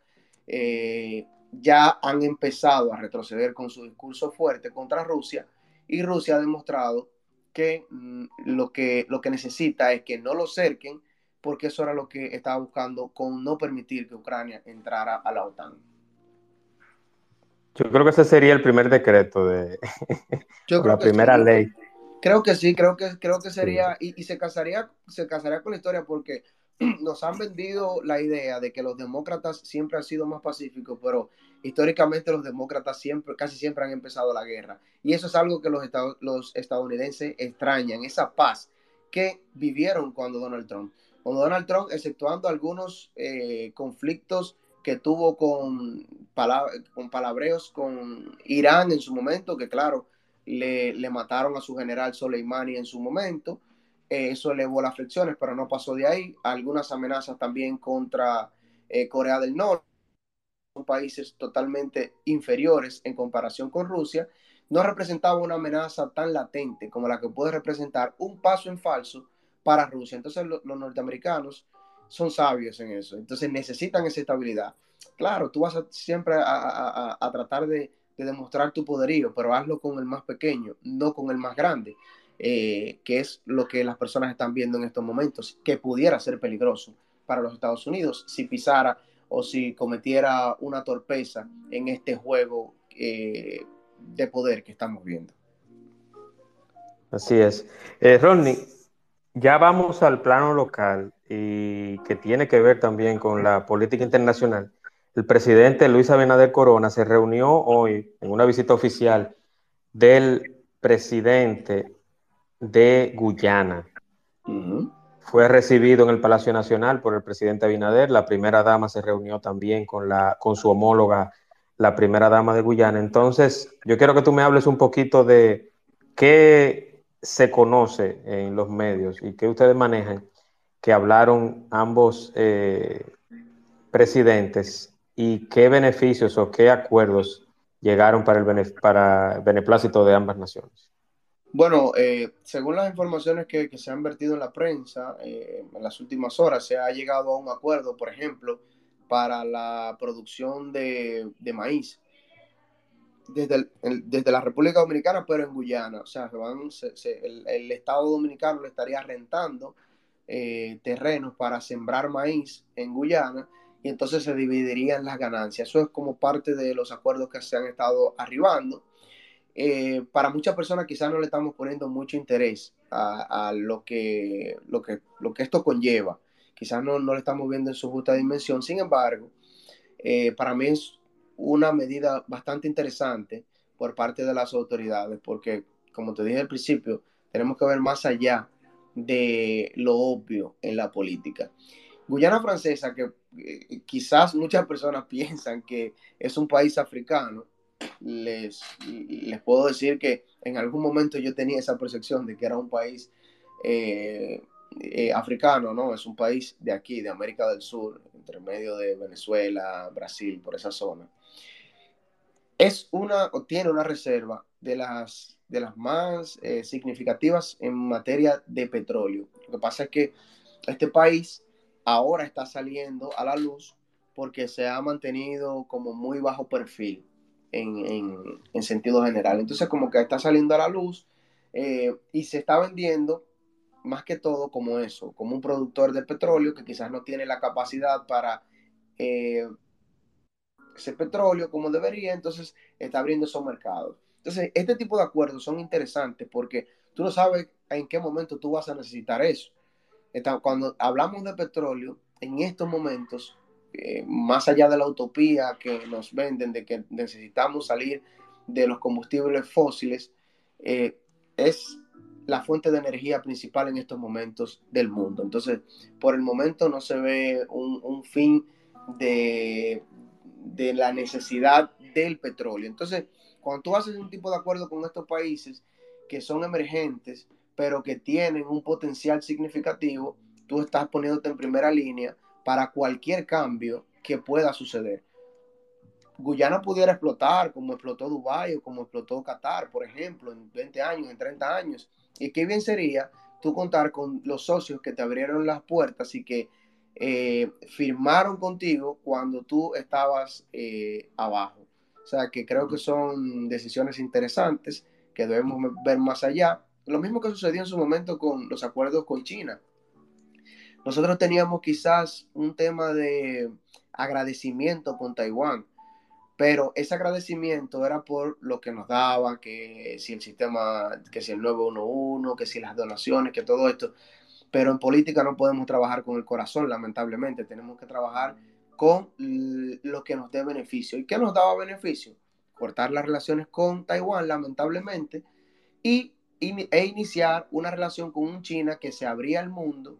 eh, ya han empezado a retroceder con su discurso fuerte contra Rusia y Rusia ha demostrado que mm, lo que lo que necesita es que no lo cerquen, porque eso era lo que estaba buscando con no permitir que Ucrania entrara a la OTAN. Yo creo que ese sería el primer decreto de la primera ley. Creo que sí, creo que, creo que sería, y, se casaría, se casaría con la historia porque nos han vendido la idea de que los demócratas siempre han sido más pacíficos, pero históricamente los demócratas siempre, casi siempre han empezado la guerra. Y eso es algo que los, los estadounidenses extrañan, esa paz que vivieron cuando Donald Trump. Cuando Donald Trump, exceptuando algunos eh, conflictos que tuvo con, con palabreos con Irán en su momento, que claro, le, le mataron a su general Soleimani en su momento, eh, eso elevó las fricciones, pero no pasó de ahí. Algunas amenazas también contra eh, Corea del Norte, son países totalmente inferiores en comparación con Rusia, no representaba una amenaza tan latente como la que puede representar un paso en falso para Rusia. Entonces los norteamericanos son sabios en eso, entonces necesitan esa estabilidad. Claro, tú vas siempre a, tratar de demostrar tu poderío, pero hazlo con el más pequeño, no con el más grande. Eh, que es lo que las personas están viendo en estos momentos, que pudiera ser peligroso para los Estados Unidos si pisara o si cometiera una torpeza en este juego eh, de poder que estamos viendo. Así es. Eh, Ronnie, ya vamos al plano local y que tiene que ver también con la política internacional. El presidente Luis Abinader Corona se reunió hoy en una visita oficial del presidente de Guyana. Fue recibido en el Palacio Nacional por el presidente Abinader. La primera dama se reunió también con, la, con su homóloga, la primera dama de Guyana. Entonces, yo quiero que tú me hables un poquito de qué se conoce en los medios y qué ustedes manejan, que hablaron ambos eh, presidentes y qué beneficios o qué acuerdos llegaron para el, para el beneplácito de ambas naciones. Bueno, eh, según las informaciones que, se han vertido en la prensa eh, en las últimas horas, se ha llegado a un acuerdo, por ejemplo, para la producción de, maíz desde, la República Dominicana, pero en Guyana. O sea, el, Estado Dominicano le estaría rentando eh, terrenos para sembrar maíz en Guyana y entonces se dividirían las ganancias. Eso es como parte de los acuerdos que se han estado arribando. Eh, para muchas personas quizás no le estamos poniendo mucho interés a, lo, que, lo, que, lo que esto conlleva. Quizás no, no le estamos viendo en su justa dimensión. Sin embargo, eh, para mí es una medida bastante interesante por parte de las autoridades, porque, como te dije al principio, tenemos que ver más allá de lo obvio en la política. Guyana Francesa, que eh, quizás muchas personas piensan que es un país africano, les, les puedo decir que en algún momento yo tenía esa percepción de que era un país eh, eh, africano, ¿no? Es un país de aquí, de América del Sur, entre medio de Venezuela, Brasil, por esa zona. Es una, o tiene una reserva de las, de las más eh, significativas en materia de petróleo. Lo que pasa es que este país ahora está saliendo a la luz porque se ha mantenido como muy bajo perfil en, sentido general. Entonces como que está saliendo a la luz eh, y se está vendiendo más que todo como eso, como un productor de petróleo que quizás no tiene la capacidad para eh, ese petróleo como debería, entonces está abriendo esos mercados. Entonces, este tipo de acuerdos son interesantes porque tú no sabes en qué momento tú vas a necesitar eso. Cuando hablamos de petróleo, en estos momentos eh, más allá de la utopía que nos venden de que necesitamos salir de los combustibles fósiles, eh, es la fuente de energía principal en estos momentos del mundo. Entonces, por el momento no se ve un, fin de, de, la necesidad del petróleo. Entonces, cuando tú haces un tipo de acuerdo con estos países que son emergentes, pero que tienen un potencial significativo, tú estás poniéndote en primera línea para cualquier cambio que pueda suceder. Guyana pudiera explotar como explotó Dubái o como explotó Qatar, por ejemplo, en 20 años, en 30 años. Y qué bien sería tú contar con los socios que te abrieron las puertas y que eh, firmaron contigo cuando tú estabas eh, abajo. O sea que creo que son decisiones interesantes que debemos ver más allá. Lo mismo que sucedió en su momento con los acuerdos con China. Nosotros teníamos quizás un tema de agradecimiento con Taiwán, pero ese agradecimiento era por lo que nos daba, que si el sistema, que si el 911, que si las donaciones, que todo esto. Pero en política no podemos trabajar con el corazón, lamentablemente. Tenemos que trabajar con lo que nos dé beneficio. ¿Y qué nos daba beneficio? Cortar las relaciones con Taiwán, lamentablemente, y, e iniciar una relación con un China que se abría al mundo,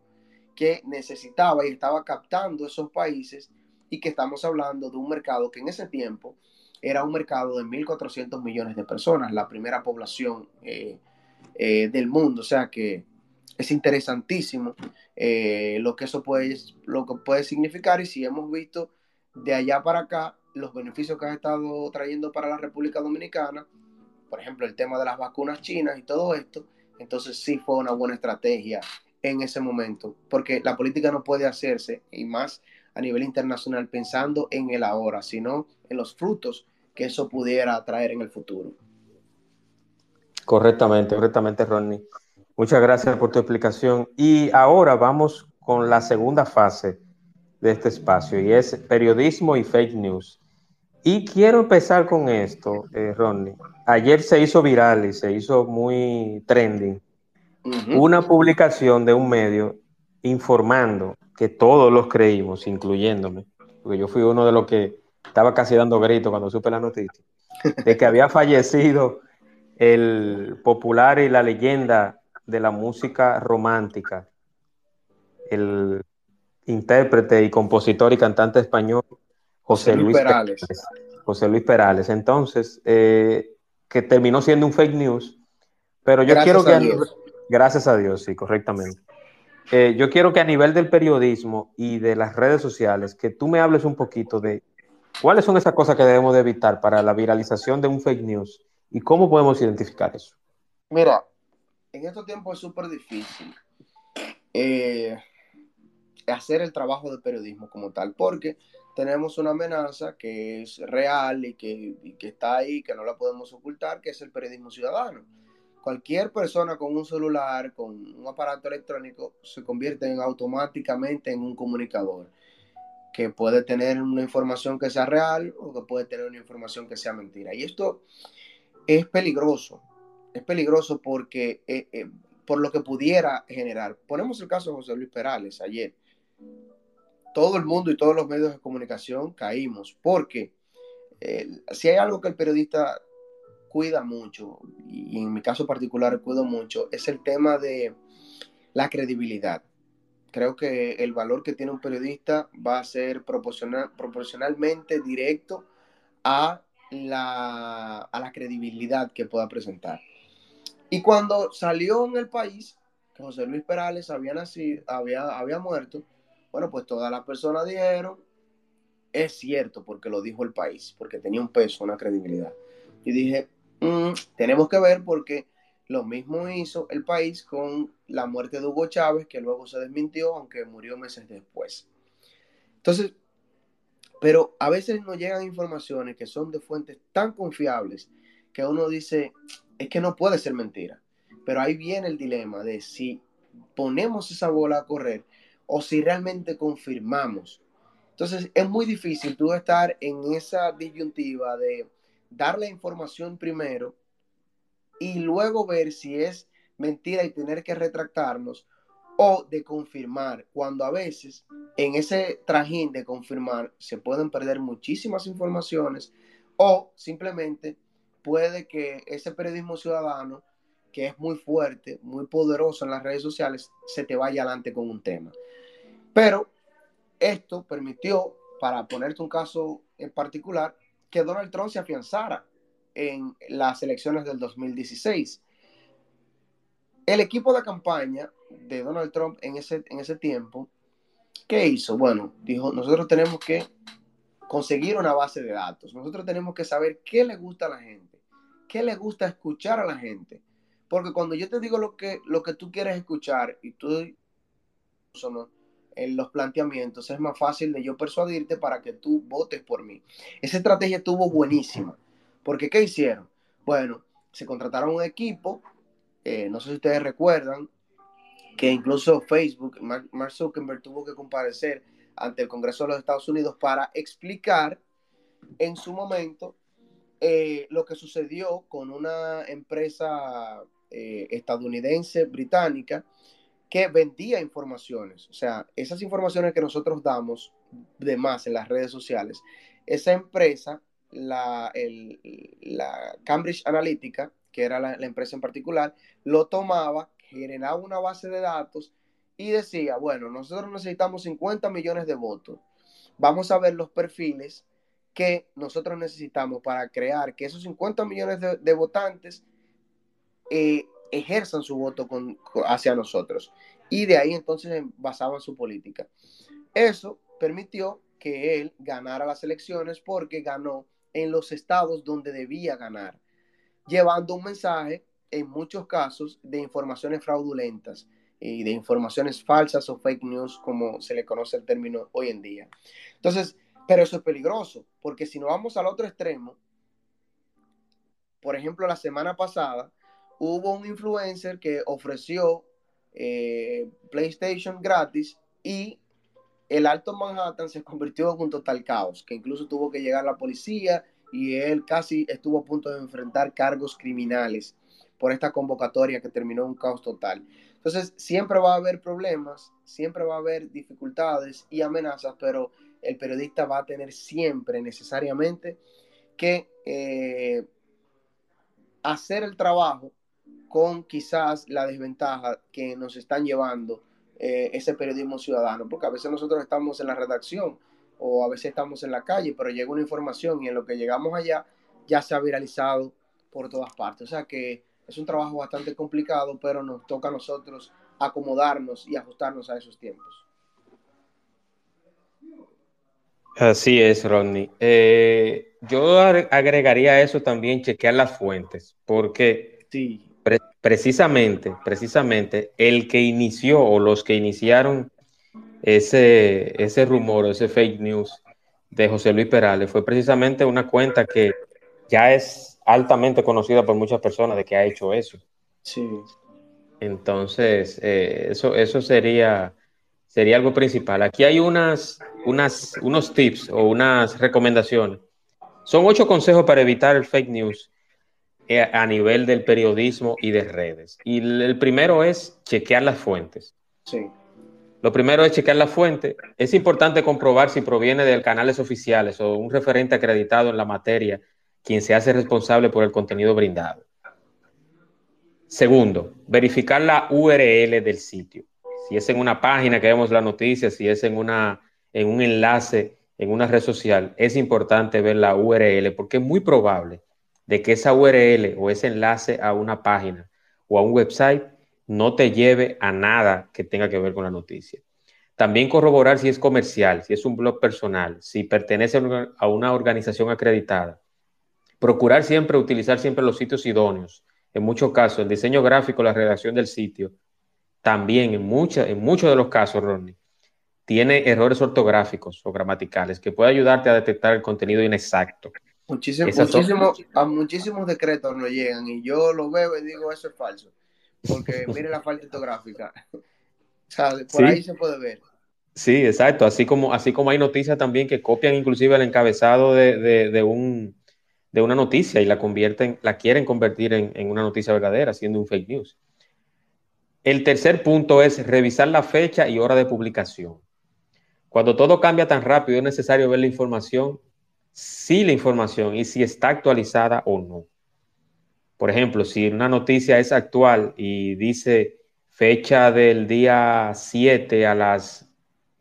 que necesitaba y estaba captando esos países y que estamos hablando de un mercado que en ese tiempo era un mercado de 1.400 millones de personas, la primera población eh, eh, del mundo. O sea que es interesantísimo eh, lo que eso puede, lo que puede significar y si hemos visto de allá para acá los beneficios que ha estado trayendo para la República Dominicana, por ejemplo, el tema de las vacunas chinas y todo esto, entonces sí fue una buena estrategia en ese momento, porque la política no puede hacerse, y más a nivel internacional, pensando en el ahora, sino en los frutos que eso pudiera traer en el futuro. Correctamente, correctamente, Ronnie. Muchas gracias por tu explicación. Y ahora vamos con la segunda fase de este espacio y es periodismo y fake news. Y quiero empezar con esto, eh, Ronnie. Ayer se hizo viral y se hizo muy trending una publicación de un medio informando que todos los creímos, incluyéndome, porque yo fui uno de los que estaba casi dando grito cuando supe la noticia, de que había fallecido el popular y la leyenda de la música romántica, el intérprete y compositor y cantante español José, Luis, Perales. José Luis Perales. Entonces, eh, que terminó siendo un fake news, pero yo quiero que... Gracias a Dios, sí, correctamente. Eh, yo quiero que a nivel del periodismo y de las redes sociales, que tú me hables un poquito de cuáles son esas cosas que debemos de evitar para la viralización de un fake news y cómo podemos identificar eso. Mira, en estos tiempos es súper difícil eh, hacer el trabajo de periodismo como tal, porque tenemos una amenaza que es real y que, y que, está ahí, que no la podemos ocultar, que es el periodismo ciudadano. Cualquier persona con un celular, con un aparato electrónico, se convierte en, automáticamente en un comunicador que puede tener una información que sea real o que puede tener una información que sea mentira. Y esto es peligroso, es peligroso porque eh, eh, por lo que pudiera generar. Ponemos el caso de José Luis Perales ayer. Todo el mundo y todos los medios de comunicación caímos porque eh, si hay algo que el periodista cuida mucho, y en mi caso particular cuido mucho, es el tema de la credibilidad. Creo que el valor que tiene un periodista va a ser proporcional, proporcionalmente directo a la, a la credibilidad que pueda presentar. Y cuando salió en el país que José Luis Perales había nacido, había, había muerto, bueno, pues todas las personas dijeron, es cierto, porque lo dijo el país, porque tenía un peso, una credibilidad. Y dije, mm, tenemos que ver porque lo mismo hizo el país con la muerte de Hugo Chávez, que luego se desmintió, aunque murió meses después. Entonces, pero a veces nos llegan informaciones que son de fuentes tan confiables que uno dice, es que no puede ser mentira. Pero ahí viene el dilema de si ponemos esa bola a correr o si realmente confirmamos. Entonces es muy difícil tú estar en esa disyuntiva de dar la información primero y luego ver si es mentira y tener que retractarnos o de confirmar, cuando a veces en ese trajín de confirmar se pueden perder muchísimas informaciones o simplemente puede que ese periodismo ciudadano, que es muy fuerte, muy poderoso en las redes sociales, se te vaya adelante con un tema. Pero esto permitió, para ponerte un caso en particular, que Donald Trump se afianzara en las elecciones del 2016. El equipo de campaña de Donald Trump en ese, en ese tiempo, ¿qué hizo? Bueno, dijo, nosotros tenemos que conseguir una base de datos. Nosotros tenemos que saber qué le gusta a la gente, qué le gusta escuchar a la gente. Porque cuando yo te digo lo que, lo que tú quieres escuchar y tú en los planteamientos, es más fácil de yo persuadirte para que tú votes por mí. Esa estrategia estuvo buenísima. Porque ¿qué hicieron? Bueno, se contrataron un equipo, eh, no sé si ustedes recuerdan, que incluso Facebook, Mark Zuckerberg tuvo que comparecer ante el Congreso de los Estados Unidos para explicar en su momento eh, lo que sucedió con una empresa eh, estadounidense, británica, que vendía informaciones. O sea, esas informaciones que nosotros damos de más en las redes sociales, esa empresa, la, Cambridge Analytica, que era la, empresa en particular, lo tomaba, generaba una base de datos y decía, bueno, nosotros necesitamos 50 millones de votos. Vamos a ver los perfiles que nosotros necesitamos para crear que esos 50 millones de, votantes eh, ejerzan su voto hacia nosotros. Y de ahí entonces basaban su política. Eso permitió que él ganara las elecciones porque ganó en los estados donde debía ganar, llevando un mensaje en muchos casos de informaciones fraudulentas y de informaciones falsas o fake news, como se le conoce el término hoy en día. Entonces, pero eso es peligroso, porque si nos vamos al otro extremo, por ejemplo, la semana pasada hubo un influencer que ofreció eh, PlayStation gratis y el Alto Manhattan se convirtió en un total caos, que incluso tuvo que llegar la policía y él casi estuvo a punto de enfrentar cargos criminales por esta convocatoria que terminó un caos total. Entonces, siempre va a haber problemas, siempre va a haber dificultades y amenazas, pero el periodista va a tener siempre necesariamente que eh, hacer el trabajo con quizás la desventaja que nos están llevando eh, ese periodismo ciudadano, porque a veces nosotros estamos en la redacción o a veces estamos en la calle, pero llega una información y en lo que llegamos allá ya se ha viralizado por todas partes. O sea que es un trabajo bastante complicado, pero nos toca a nosotros acomodarnos y ajustarnos a esos tiempos. Así es, Rodney. Eh, yo agregaría a eso también chequear las fuentes, porque sí. Precisamente, precisamente, el que inició o los que iniciaron ese, ese rumor, ese fake news de José Luis Perales fue precisamente una cuenta que ya es altamente conocida por muchas personas de que ha hecho eso. Sí. Entonces, eh, eso, eso sería sería algo principal. Aquí hay unas, unas, unos tips o unas recomendaciones. Son ocho consejos para evitar el fake news a nivel del periodismo y de redes. Y el primero es chequear las fuentes. Sí. Lo primero es chequear la fuente. Es importante comprobar si proviene de canales oficiales o un referente acreditado en la materia quien se hace responsable por el contenido brindado. Segundo, verificar la URL del sitio si es en una página que vemos la noticia, si es en, una, en un enlace, en una red social, es importante ver la URL porque es muy probable de que esa URL o ese enlace a una página o a un website no te lleve a nada que tenga que ver con la noticia. También corroborar si es comercial, si es un blog personal, si pertenece a una organización acreditada. Procurar siempre utilizar siempre los sitios idóneos. En muchos casos, el diseño gráfico, la redacción del sitio también en, en muchos de los casos, Ronnie, tiene errores ortográficos o gramaticales que puede ayudarte a detectar el contenido inexacto. A muchísimos decretos no llegan y yo lo veo y digo eso es falso, porque mire la falta ortográfica. o sea, por ahí se puede ver. Sí, exacto. Así como, así como hay noticias también que copian inclusive el encabezado de, un, de una noticia y la convierten, la quieren convertir en, en una noticia verdadera, siendo un fake news. El tercer punto es revisar la fecha y hora de publicación. Cuando todo cambia tan rápido, es necesario ver la información, si la información y si está actualizada o no. Por ejemplo, si una noticia es actual y dice fecha del día 7 a las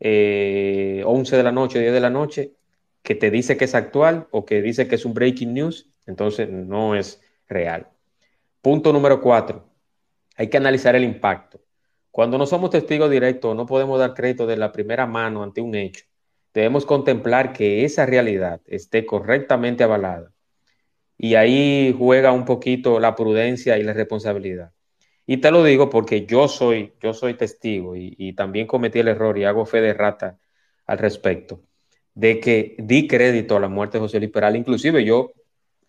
11 eh, de la noche, 10 de la noche, que te dice que es actual o que dice que es un breaking news, entonces no es real. Punto número 4 hay que analizar el impacto. Cuando no somos testigos directos, no podemos dar crédito de la primera mano ante un hecho. Debemos contemplar que esa realidad esté correctamente avalada. Y ahí juega un poquito la prudencia y la responsabilidad. Y te lo digo porque yo soy, yo soy testigo y, también cometí el error y hago fe de rata al respecto, de que di crédito a la muerte de José Luis Peral. Inclusive yo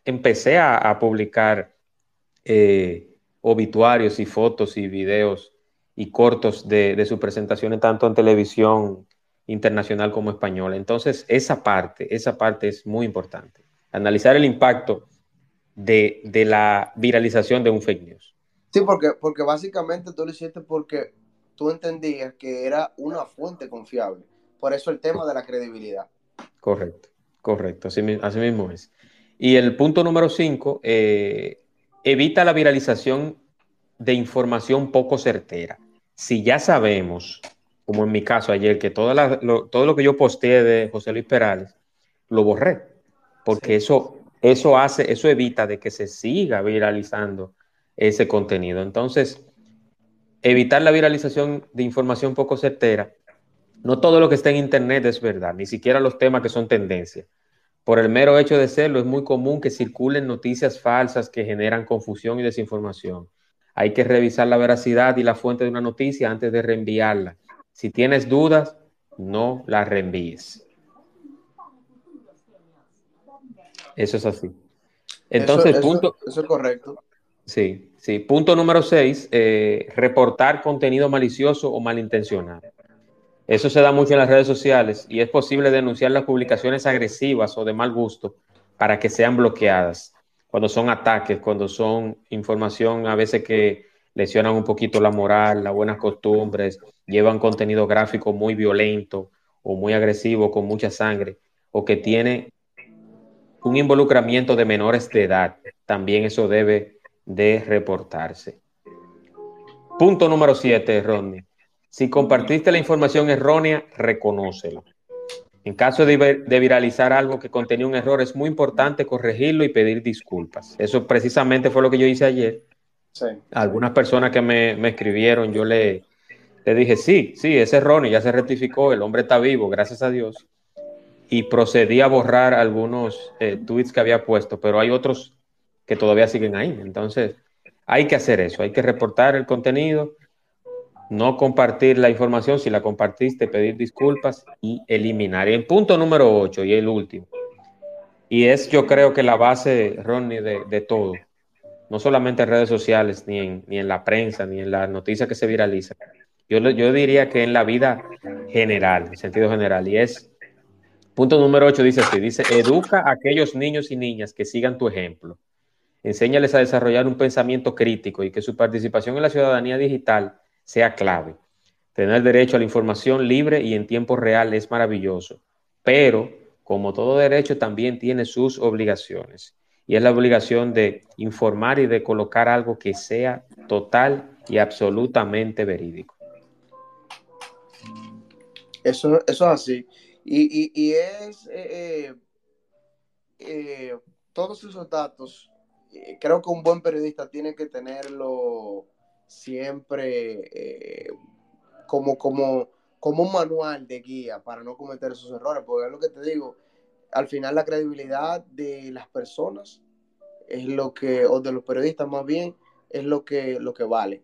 empecé a, publicar eh, obituarios y fotos y videos y cortos de, de sus presentaciones tanto en televisión internacional como española. Entonces, esa parte, esa parte es muy importante. Analizar el impacto de, de la viralización de un fake news. Sí, porque, porque básicamente tú lo hiciste porque tú entendías que era una fuente confiable. Por eso el tema de la credibilidad. Correcto, correcto, así, mismo es. Y el punto número cinco, eh, evita la viralización de información poco certera. Si ya sabemos, como en mi caso ayer, que todo lo que yo posteé de José Luis Perales, lo borré, porque eso, eso hace, eso evita de que se siga viralizando ese contenido. Entonces, evitar la viralización de información poco certera. No todo lo que está en Internet es verdad, ni siquiera los temas que son tendencia. Por el mero hecho de serlo, es muy común que circulen noticias falsas que generan confusión y desinformación. Hay que revisar la veracidad y la fuente de una noticia antes de reenviarla. Si tienes dudas, no la reenvíes. Eso es así. Entonces, punto. Eso es correcto. Sí, sí. Punto número seis, eh, reportar contenido malicioso o malintencionado. Eso se da mucho en las redes sociales y es posible denunciar las publicaciones agresivas o de mal gusto para que sean bloqueadas. Cuando son ataques, cuando son información a veces que lesionan un poquito la moral, las buenas costumbres, llevan contenido gráfico muy violento o muy agresivo con mucha sangre o que tiene un involucramiento de menores de edad. También eso debe de reportarse. Punto número siete, Rodney. Si compartiste la información errónea, reconócelo. En caso de, viralizar algo que contenía un error, es muy importante corregirlo y pedir disculpas. Eso precisamente fue lo que yo hice ayer. Algunas personas que me, escribieron, yo le, le, dije, sí, sí, es erróneo, ya se rectificó, el hombre está vivo, gracias a Dios. Y procedí a borrar algunos eh, tweets que había puesto, pero hay otros que todavía siguen ahí. Entonces, hay que hacer eso, hay que reportar el contenido, no compartir la información, si la compartiste, pedir disculpas y eliminar. Y el punto número 8 y el último, y es yo creo que la base, Ronnie, de, todo, no solamente en redes sociales, ni en, ni en la prensa, ni en las noticias que se viralizan. Yo, yo diría que en la vida general, en sentido general, y es, punto número 8 dice así, dice, educa a aquellos niños y niñas que sigan tu ejemplo enséñales a desarrollar un pensamiento crítico y que su participación en la ciudadanía digital sea clave. Tener derecho a la información libre y en tiempo real es maravilloso, pero como todo derecho también tiene sus obligaciones y es la obligación de informar y de colocar algo que sea total y absolutamente verídico. Eso, eso es así. Y, es eh, eh, eh, todos esos datos creo que un buen periodista tiene que tenerlo siempre como, como, como un manual de guía para no cometer esos errores, porque es lo que te digo, al final la credibilidad de las personas es lo que, o de los periodistas más bien, es lo que, lo que vale.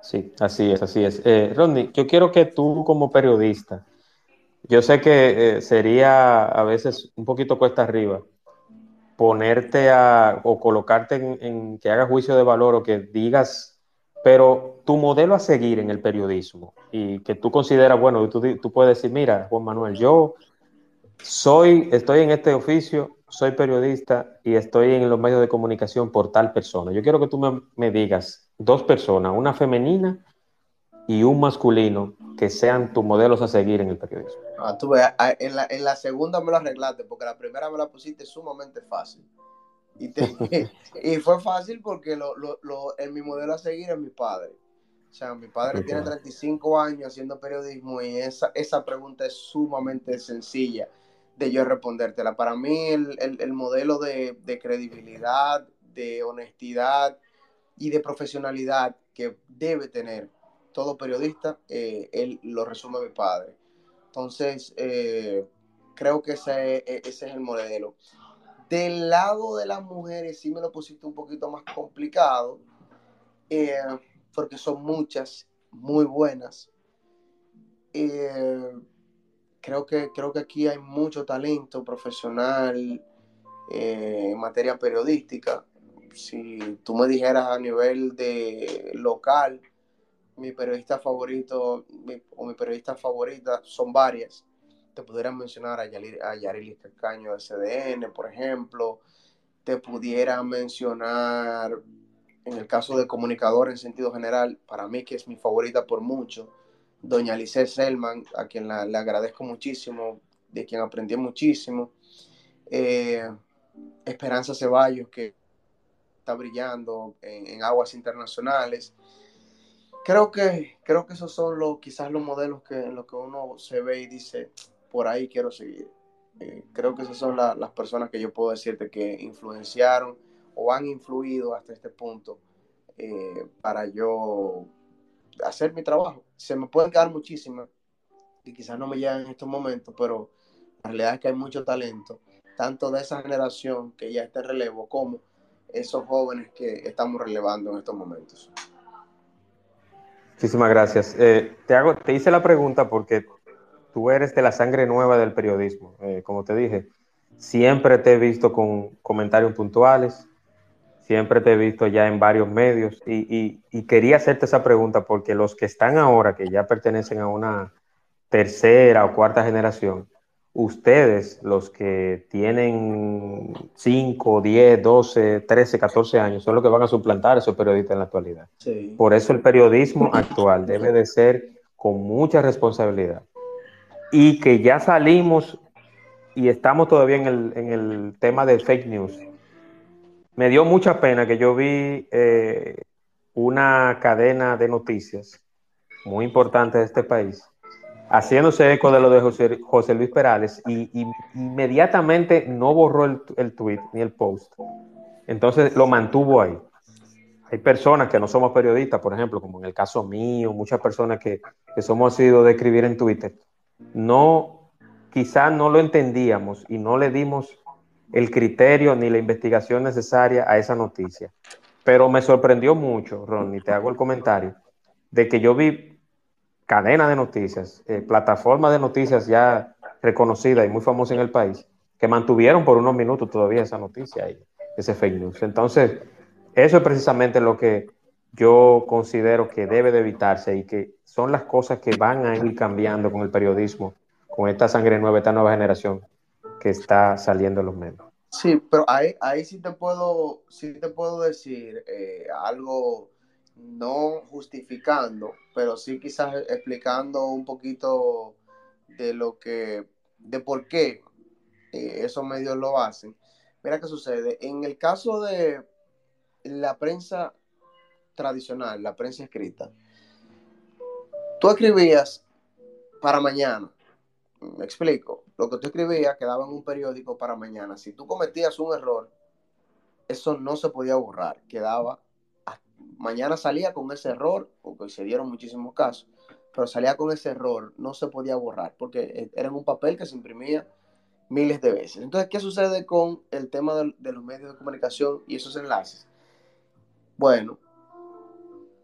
Sí, así es, así es. Eh, yo quiero que tú como periodista, yo sé que eh, sería a veces un poquito cuesta arriba, ponerte a o colocarte en, que hagas juicio de valor o que digas, pero tu modelo a seguir en el periodismo y que tú consideras, bueno, tú, tú puedes decir, mira, Juan Manuel, yo soy, estoy en este oficio, soy periodista y estoy en los medios de comunicación por tal persona. Yo quiero que tú me, me digas dos personas, una femenina y un masculino que sean tus modelos a seguir en el periodismo. Ah, tú en, la, en la segunda me lo arreglaste, porque la primera me la pusiste sumamente fácil. Y, y fue fácil porque lo, lo, en mi modelo a seguir es mi padre. O sea, mi padre tiene 35 años haciendo periodismo y esa, esa pregunta es sumamente sencilla de yo respondértela. Para mí el, el, el modelo de, de, credibilidad, de honestidad y de profesionalidad que debe tener todo periodista, eh, él lo resume mi padre. Entonces, eh, creo que ese, e, ese, es el modelo. Del lado de las mujeres sí me lo pusiste un poquito más complicado, eh, porque son muchas, muy buenas. creo, que, creo que aquí hay mucho talento profesional en materia periodística. Si tú me dijeras a nivel de local, mi periodista favorito o mi periodista favorita son varias. Te pudieran mencionar a, Yarili, a Yarili Cacaño de CDN, por ejemplo. Te pudiera mencionar, en el caso de comunicador en sentido general, para mí que es mi favorita por mucho, doña Alice Selman, a quien le agradezco muchísimo, de quien aprendí muchísimo. Eh, Esperanza Ceballos, que está brillando en, aguas internacionales. Creo que, creo que esos son los, quizás los modelos que, en los que uno se ve y dice, por ahí quiero seguir. Eh, creo que esas son las personas que yo puedo decirte que influenciaron o han influido hasta este punto eh, para yo hacer mi trabajo. Se me pueden quedar muchísimas y quizás no me llegan en estos momentos, pero la realidad es que hay mucho talento, tanto de esa generación que ya está en relevo como esos jóvenes que estamos relevando en estos momentos. Muchísimas gracias. Eh, te, hago, te hice la pregunta porque tú eres de la sangre nueva del periodismo. Eh, como te dije, siempre te he visto con comentarios puntuales, siempre te he visto ya en varios medios y, y, quería hacerte esa pregunta porque los que están ahora, que ya pertenecen a una tercera o cuarta generación, ustedes, los que tienen 5, 10, 12, 13, 14 años, son los que van a suplantar a esos periodistas en la actualidad. Por eso el periodismo actual debe de ser con mucha responsabilidad. Y que ya salimos y estamos todavía en el, en el tema de fake news. Me dio mucha pena que yo vi eh, una cadena de noticias muy importante de este país haciéndose eco de lo de José, Luis Perales y, inmediatamente no borró el, tweet ni el post. Entonces lo mantuvo ahí. Hay personas que no somos periodistas, por ejemplo, como en el caso mío, muchas personas que, que somos sido de escribir en Twitter, no, quizás no lo entendíamos y no le dimos el criterio ni la investigación necesaria a esa noticia. Pero me sorprendió mucho, Ron, y te hago el comentario, de que yo vi cadena de noticias, eh, plataforma de noticias ya reconocida y muy famosa en el país, que mantuvieron por unos minutos todavía esa noticia y ese fake news. Entonces, eso es precisamente lo que yo considero que debe de evitarse y que son las cosas que van a ir cambiando con el periodismo, con esta sangre nueva, esta nueva generación que está saliendo en los medios. Sí, pero ahí, ahí sí te puedo, sí te puedo decir eh, algo no justificando, pero sí quizás explicando un poquito de lo que, de por qué eh, esos medios lo hacen. Mira qué sucede. En el caso de la prensa tradicional, la prensa escrita, tú escribías para mañana. Me explico. Lo que tú escribías quedaba en un periódico para mañana. Si tú cometías un error, eso no se podía borrar, quedaba mañana salía con ese error, porque se dieron muchísimos casos, pero salía con ese error, no se podía borrar, porque e, era un papel que se imprimía miles de veces. Entonces, ¿qué sucede con el tema de, de los medios de comunicación y esos enlaces? Bueno,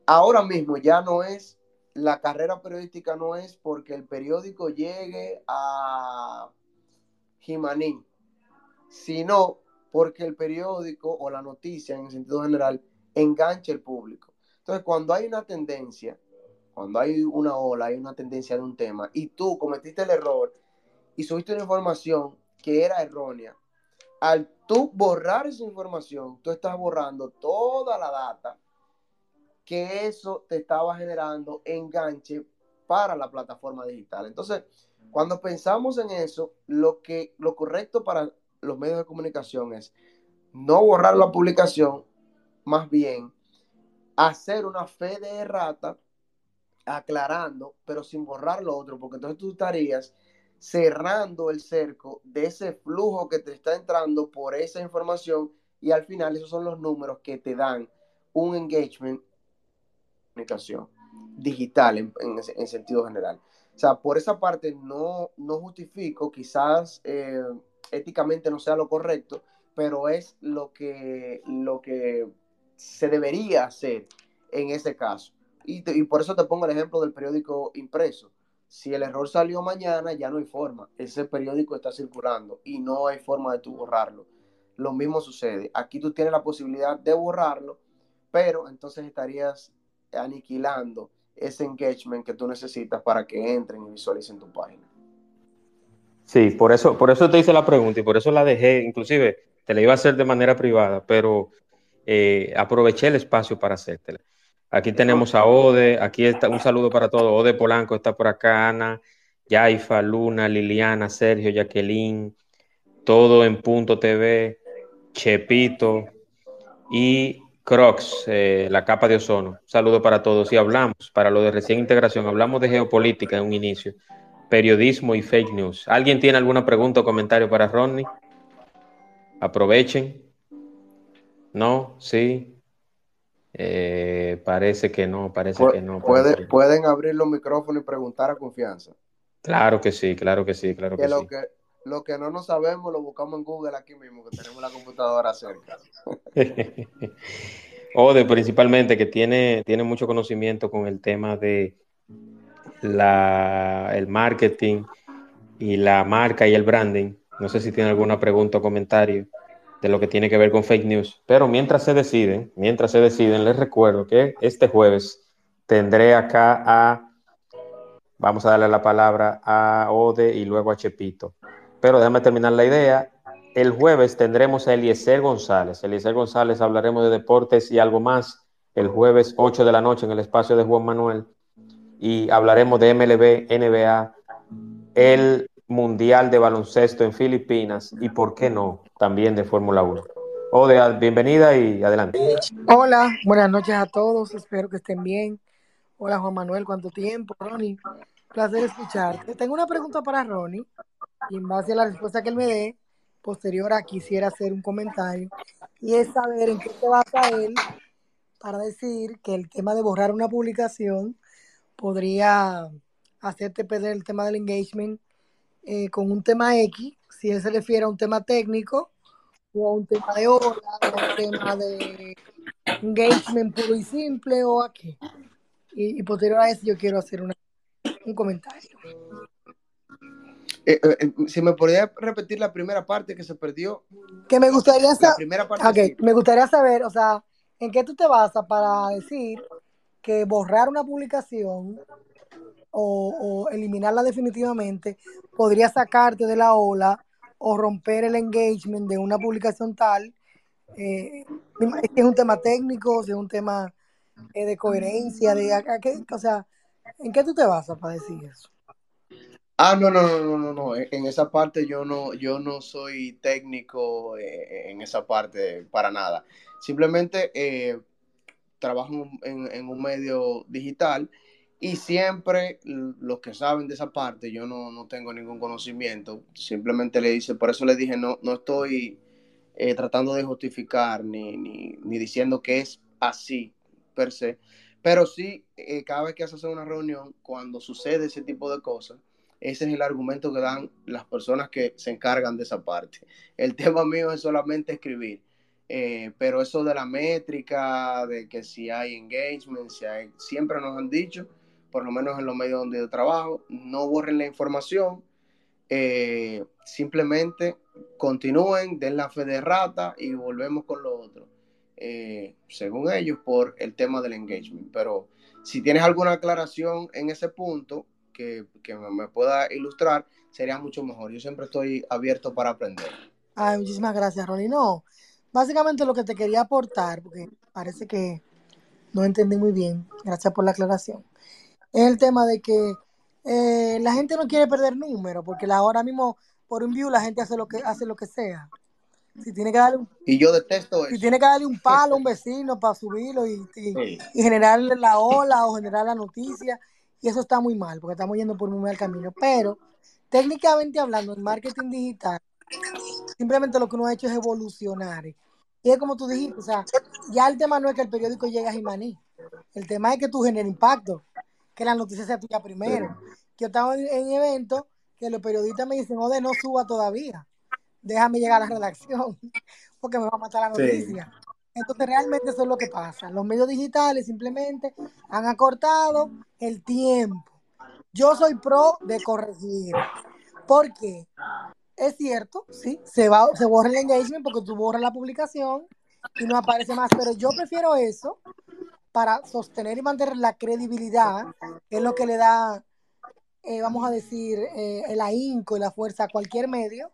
ahora mismo ya no es, la carrera periodística no es porque el periódico llegue a Jimaní, sino porque el periódico o la noticia en sentido general enganche el público. Entonces, cuando hay una tendencia, cuando hay una ola, hay una tendencia de un tema, y tú cometiste el error y subiste una información que era errónea, al tú borrar esa información, tú estás borrando toda la data que eso te estaba generando enganche para la plataforma digital. Entonces, cuando pensamos en eso, lo que lo correcto para los medios de comunicación es no borrar la publicación, más bien hacer una fe de errata aclarando, pero sin borrar lo otro, porque entonces tú estarías cerrando el cerco de ese flujo que te está entrando por esa información y al final esos son los números que te dan un engagement comunicación digital en, sentido general. O sea, por esa parte no, no justifico, quizás eh, éticamente no sea lo correcto, pero es lo que, lo que se debería hacer en ese caso. Y, por eso te pongo el ejemplo del periódico impreso. Si el error salió mañana, ya no hay forma. Ese periódico está circulando y no hay forma de tú borrarlo. Lo mismo sucede. Aquí tú tienes la posibilidad de borrarlo, pero entonces estarías aniquilando ese engagement que tú necesitas para que entren y visualicen tu página. Sí, por eso, por eso te hice la pregunta y por eso la dejé, inclusive te la iba a hacer de manera privada, pero eh, aproveché el espacio para hacértela. Aquí tenemos a Ode, aquí está un saludo para todos. Ode Polanco está por acá, Ana, Yaifa, Luna, Liliana, Sergio, Jacqueline, todo en Punto TV, Chepito y Crocs, eh, la capa de ozono. saludo para todos. Y hablamos, para lo de recién integración, hablamos de geopolítica en un inicio, periodismo y fake news. ¿Alguien tiene alguna pregunta o comentario para Rodney? Aprovechen. ¿No? ¿Sí? Eh, parece que no, parece que no. Pueden abrir los micrófonos y preguntar a confianza. Claro que sí, claro que sí, claro que, lo sí. Que, lo que no nos sabemos lo buscamos en Google aquí mismo, que tenemos la computadora cerca. Ode, principalmente, que tiene, tiene mucho conocimiento con el tema de la, el marketing y la marca y el branding. No sé si tiene alguna pregunta o comentario de lo que tiene que ver con fake news. Pero mientras se deciden, mientras se deciden, les recuerdo que este jueves tendré acá a, vamos a darle la palabra a Ode y luego a Chepito. Pero déjame terminar la idea. El jueves tendremos a Eliezer González. Eliezer González hablaremos de deportes y algo más el jueves 8 de la noche en el espacio de Juan Manuel. Y hablaremos de MLB, NBA, el Mundial de Baloncesto en Filipinas y, ¿por qué no?, también de Fórmula 1. Ode, bienvenida y adelante. Hola, buenas noches a todos, espero que estén bien. Hola Juan Manuel, ¿cuánto tiempo? Ronnie, placer escucharte. Tengo una pregunta para Ronnie y en base a la respuesta que él me dé, posterior a quisiera hacer un comentario y es saber en qué se basa él para decir que el tema de borrar una publicación podría hacerte perder el tema del engagement eh, con un tema X, si él se refiere a un tema técnico o a un tema de hora, o a un tema de engagement puro y simple o a qué. Y, posterior a eso yo quiero hacer un comentario. Eh, eh, si me podría repetir la primera parte que se perdió. Que me gustaría saber. Okay, Me gustaría saber, o sea, ¿en qué tú te basas para decir que borrar una publicación o, eliminarla definitivamente podría sacarte de la ola o romper el engagement de una publicación tal. Eh, es un tema técnico, es un tema eh, de coherencia, de, o sea, ¿en qué tú te basas para decir eso? Ah, no, no, no, no, no, no. En esa parte yo no, yo no soy técnico eh, en esa parte para nada. Simplemente trabajo en, en, un medio digital y siempre los que saben de esa parte, yo no, tengo ningún conocimiento, simplemente le dice, por eso le dije, no, no estoy eh, tratando de justificar ni, ni, diciendo que es así per se, pero sí, eh, cada vez que haces una reunión, cuando sucede ese tipo de cosas, ese es el argumento que dan las personas que se encargan de esa parte. El tema mío es solamente escribir. Eh, pero eso de la métrica, de que si hay engagement, si hay, siempre nos han dicho por lo menos en los medios donde yo trabajo, no borren la información, eh, simplemente continúen, den la fe de rata y volvemos con lo otro, eh, según ellos, por el tema del engagement. Pero si tienes alguna aclaración en ese punto que, me pueda ilustrar, sería mucho mejor. Yo siempre estoy abierto para aprender. Ay, muchísimas gracias, Ronnie. No, básicamente lo que te quería aportar, porque parece que no entendí muy bien, gracias por la aclaración es el tema de que eh, la gente no quiere perder número, porque ahora mismo por un view la gente hace lo que hace lo que sea. Si tiene que darle un, y yo detesto si tiene que darle un palo a un vecino para subirlo y, y, generarle la ola o generar la noticia, y eso está muy mal, porque estamos yendo por un mal camino. Pero técnicamente hablando, en marketing digital, simplemente lo que uno ha hecho es evolucionar. Y es como tú dijiste, o sea, ya el tema no es que el periódico llegue a Jimaní, el tema es que tú generes impacto que la noticia sea tuya primero. Yo estaba en, en evento que los periodistas me dicen, Ode, no suba todavía, déjame llegar a la redacción, porque me va a matar la noticia. Entonces realmente eso es lo que pasa. Los medios digitales simplemente han acortado el tiempo. Yo soy pro de corregir. porque Es cierto, sí, se, va, se borra el engagement porque tú borras la publicación y no aparece más, pero yo prefiero eso para sostener y mantener la credibilidad, que es lo que le da, eh, vamos a decir, eh, el ahínco y la fuerza a cualquier medio,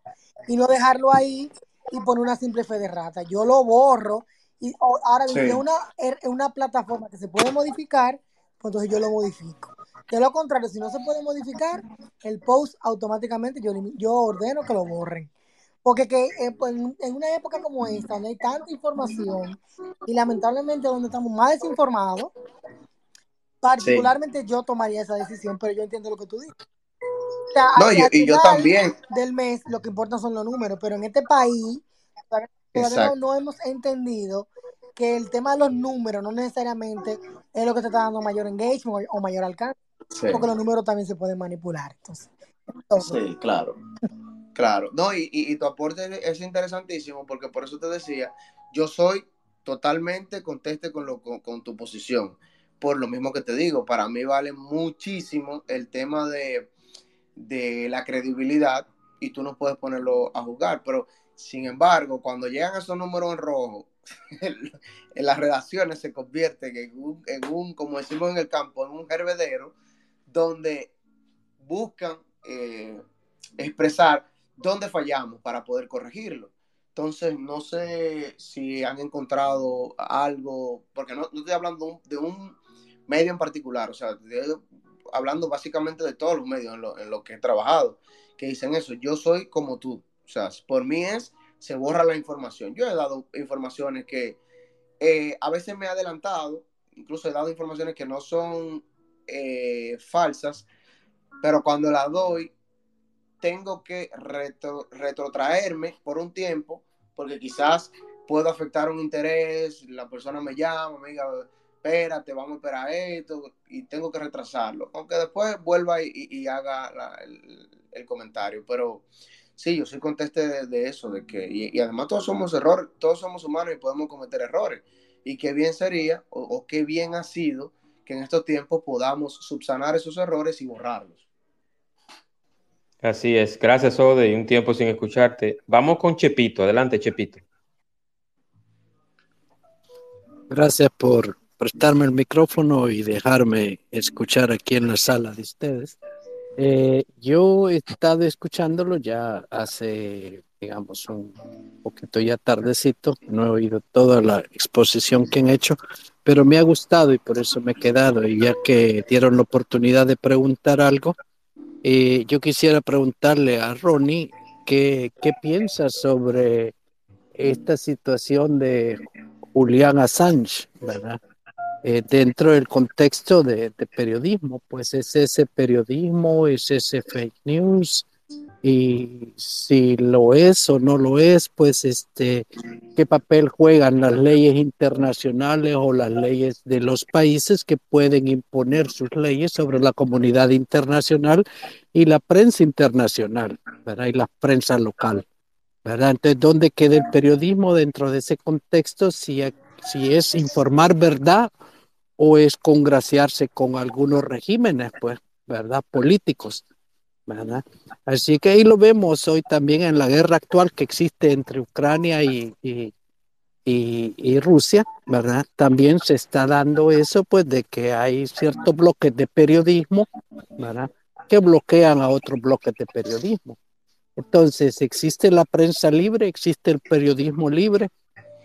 y no dejarlo ahí y poner una simple fe de rata. Yo lo borro y ahora si es una, er, una plataforma que se puede modificar, pues entonces yo lo modifico. De lo contrario, si no se puede modificar, el post automáticamente yo, yo ordeno que lo borren. Porque que, eh, pues, en una época como esta, donde hay tanta información y lamentablemente donde estamos más desinformados, particularmente yo tomaría esa decisión, pero yo entiendo lo que tú dices. no, y yo también. Del mes lo que importa son los números, pero en este país todavía no, hemos entendido que el tema de los números no necesariamente es lo que te está dando mayor engagement o, mayor alcance, porque los números también se pueden manipular. Entonces, sí, claro. Claro, no, y, y, tu aporte es interesantísimo porque por eso te decía, yo soy totalmente conteste con, lo, con, tu posición. Por lo mismo que te digo, para mí vale muchísimo el tema de, de la credibilidad y tú no puedes ponerlo a juzgar, pero sin embargo, cuando llegan esos números en rojo, en las redacciones se convierte en un, en como decimos en el campo, en un hervedero, donde buscan eh, expresar dónde fallamos para poder corregirlo. Entonces, no sé si han encontrado algo, porque no, estoy hablando de un medio en particular, o sea, hablando básicamente de todos los medios en los lo que he trabajado, que dicen eso, yo soy como tú, por mí es, se borra la información. Yo he dado informaciones que eh, a veces me he adelantado, incluso he dado informaciones que no son eh, falsas, pero cuando las doy, tengo que retrotraerme por un tiempo, porque quizás puedo afectar un interés, la persona me llama, me diga, espérate, vamos a esperar esto, y tengo que retrasarlo, aunque después vuelva y, haga el, comentario, pero sí, yo soy conteste de, eso, de que, y, además todos somos errores, todos somos humanos y podemos cometer errores, y qué bien sería, o, o qué bien ha sido, que en estos tiempos podamos subsanar esos errores y borrarlos. Así es. Gracias, Ode, y un tiempo sin escucharte. Vamos con Chepito. Adelante, Chepito. Gracias por prestarme el micrófono y dejarme escuchar aquí en la sala de ustedes. Eh, yo he estado escuchándolo ya hace, digamos, un poquito ya tardecito. No he oído toda la exposición que han hecho, pero me ha gustado y por eso me he quedado. Y ya que dieron la oportunidad de preguntar algo, eh, yo quisiera preguntarle a Ronnie qué, qué piensa sobre esta situación de Julián Assange, ¿verdad? Eh, dentro del contexto de, de, periodismo, pues es ese periodismo, es ese fake news, y si lo es o no lo es, pues este, qué papel juegan las leyes internacionales o las leyes de los países que pueden imponer sus leyes sobre la comunidad internacional y la prensa internacional, ¿verdad? Y la prensa local, ¿verdad? Entonces, ¿dónde queda el periodismo dentro de ese contexto? Si, si es informar verdad o es congraciarse con algunos regímenes, pues, ¿verdad? Políticos. ¿verdad? Así que ahí lo vemos hoy también en la guerra actual que existe entre Ucrania y, y, y, Rusia, ¿verdad? También se está dando eso, pues, de que hay ciertos bloques de periodismo, ¿verdad? Que bloquean a otros bloques de periodismo. Entonces, ¿existe la prensa libre? ¿Existe el periodismo libre?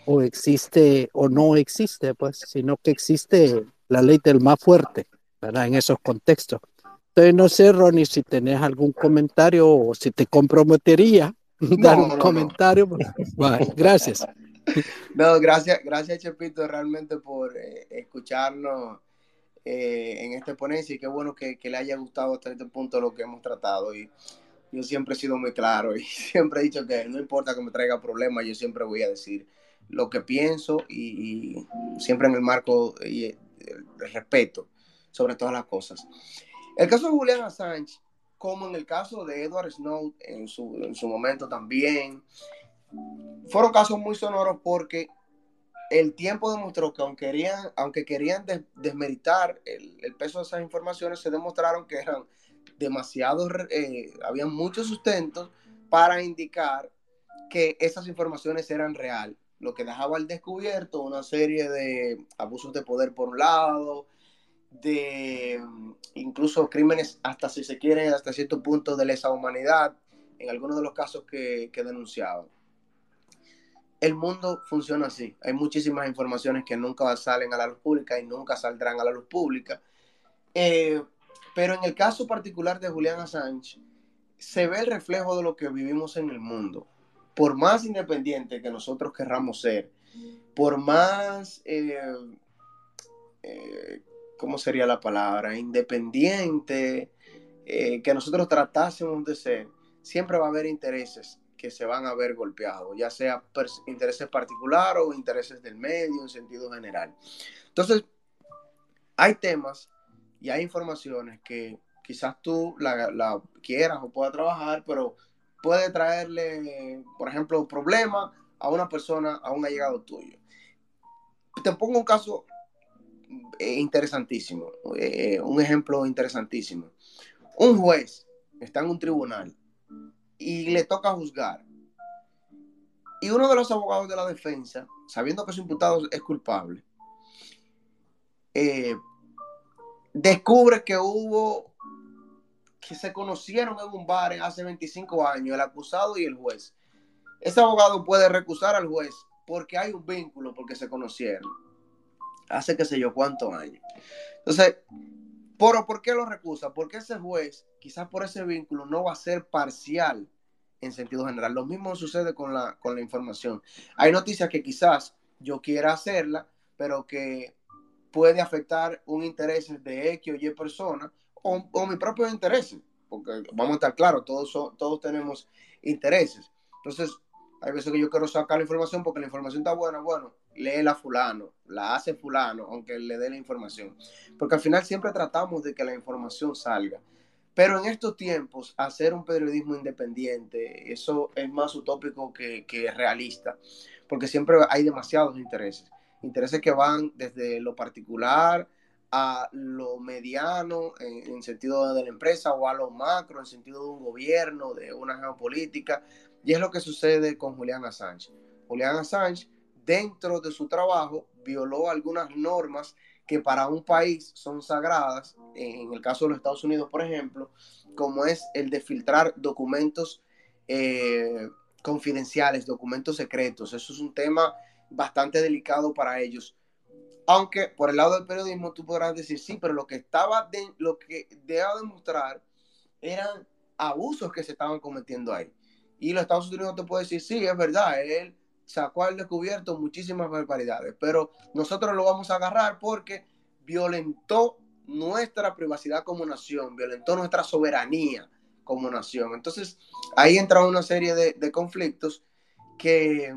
¿O existe o no existe? Pues, sino que existe la ley del más fuerte, ¿verdad? En esos contextos. Entonces, no sé, Ronnie, si tenés algún comentario o si te comprometería dar un comentario. Pues, gracias. No, gracias, gracias, Chepito, realmente por eh, escucharnos eh, en esta ponencia y qué bueno que, le haya gustado hasta este punto lo que hemos tratado. Y yo siempre he sido muy claro y siempre he dicho que no importa que me traiga problemas, yo siempre voy a decir lo que pienso y, siempre en el marco y el respeto sobre todas las cosas. El caso de Julian Assange, como en el caso de Edward Snowden en su, en su momento también, fueron casos muy sonoros porque el tiempo demostró que aunque querían, aunque querían desmeritar el, peso de esas informaciones, se demostraron que eran demasiado, eh, muchos sustentos para indicar que esas informaciones eran real. Lo que dejaba al descubierto una serie de abusos de poder por un lado, de mm, incluso crímenes hasta si se quiere, hasta cierto punto de lesa humanidad, en algunos de los casos que, que denunciaban. El mundo funciona así. Hay muchísimas informaciones que nunca salen a la luz pública y nunca saldrán a la luz pública. Eh, pero en el caso particular de Julián Assange, se ve el reflejo de lo que vivimos en el mundo. Por más independiente que nosotros querramos ser, por más eh, eh, ¿cómo sería la palabra? Independiente, eh, que nosotros tratásemos de ser, siempre va a haber intereses que se van a ver golpeados, ya sea intereses particulares o intereses del medio en sentido general. Entonces, hay temas y hay informaciones que quizás tú la, quieras o puedas trabajar, pero puede traerle, por ejemplo, problemas a una persona, a un allegado tuyo. Te pongo un caso interesantísimo, eh, un ejemplo interesantísimo. Un juez está en un tribunal y le toca juzgar. Y uno de los abogados de la defensa, sabiendo que su imputado es culpable, eh, descubre que hubo, que se conocieron en un bar hace 25 años, el acusado y el juez. Ese abogado puede recusar al juez porque hay un vínculo, porque se conocieron hace qué sé yo cuántos años. Entonces, ¿por, ¿por qué lo recusa? Porque ese juez, quizás por ese vínculo, no va a ser parcial en sentido general. Lo mismo sucede con la, con la información. Hay noticias que quizás yo quiera hacerla, pero que puede afectar un interés de X o Y persona o, o mi propio interés, porque vamos a estar claros, todos, todos tenemos intereses. Entonces, hay veces que yo quiero sacar la información porque la información está buena, bueno, léela fulano, la hace fulano, aunque le dé la información. Porque al final siempre tratamos de que la información salga. Pero en estos tiempos, hacer un periodismo independiente, eso es más utópico que, que realista, porque siempre hay demasiados intereses. Intereses que van desde lo particular a lo mediano en, en, sentido de la empresa o a lo macro en sentido de un gobierno, de una geopolítica. Y es lo que sucede con Julián Assange. Julián Assange dentro de su trabajo violó algunas normas que para un país son sagradas, en el caso de los Estados Unidos, por ejemplo, como es el de filtrar documentos eh, confidenciales, documentos secretos. Eso es un tema bastante delicado para ellos. Aunque por el lado del periodismo tú podrás decir, sí, pero lo que estaba, de, lo que deba demostrar eran abusos que se estaban cometiendo ahí. Y los Estados Unidos te puede decir, sí, es verdad, él sacó al descubierto muchísimas barbaridades, pero nosotros lo vamos a agarrar porque violentó nuestra privacidad como nación, violentó nuestra soberanía como nación. Entonces, ahí entra una serie de conflictos que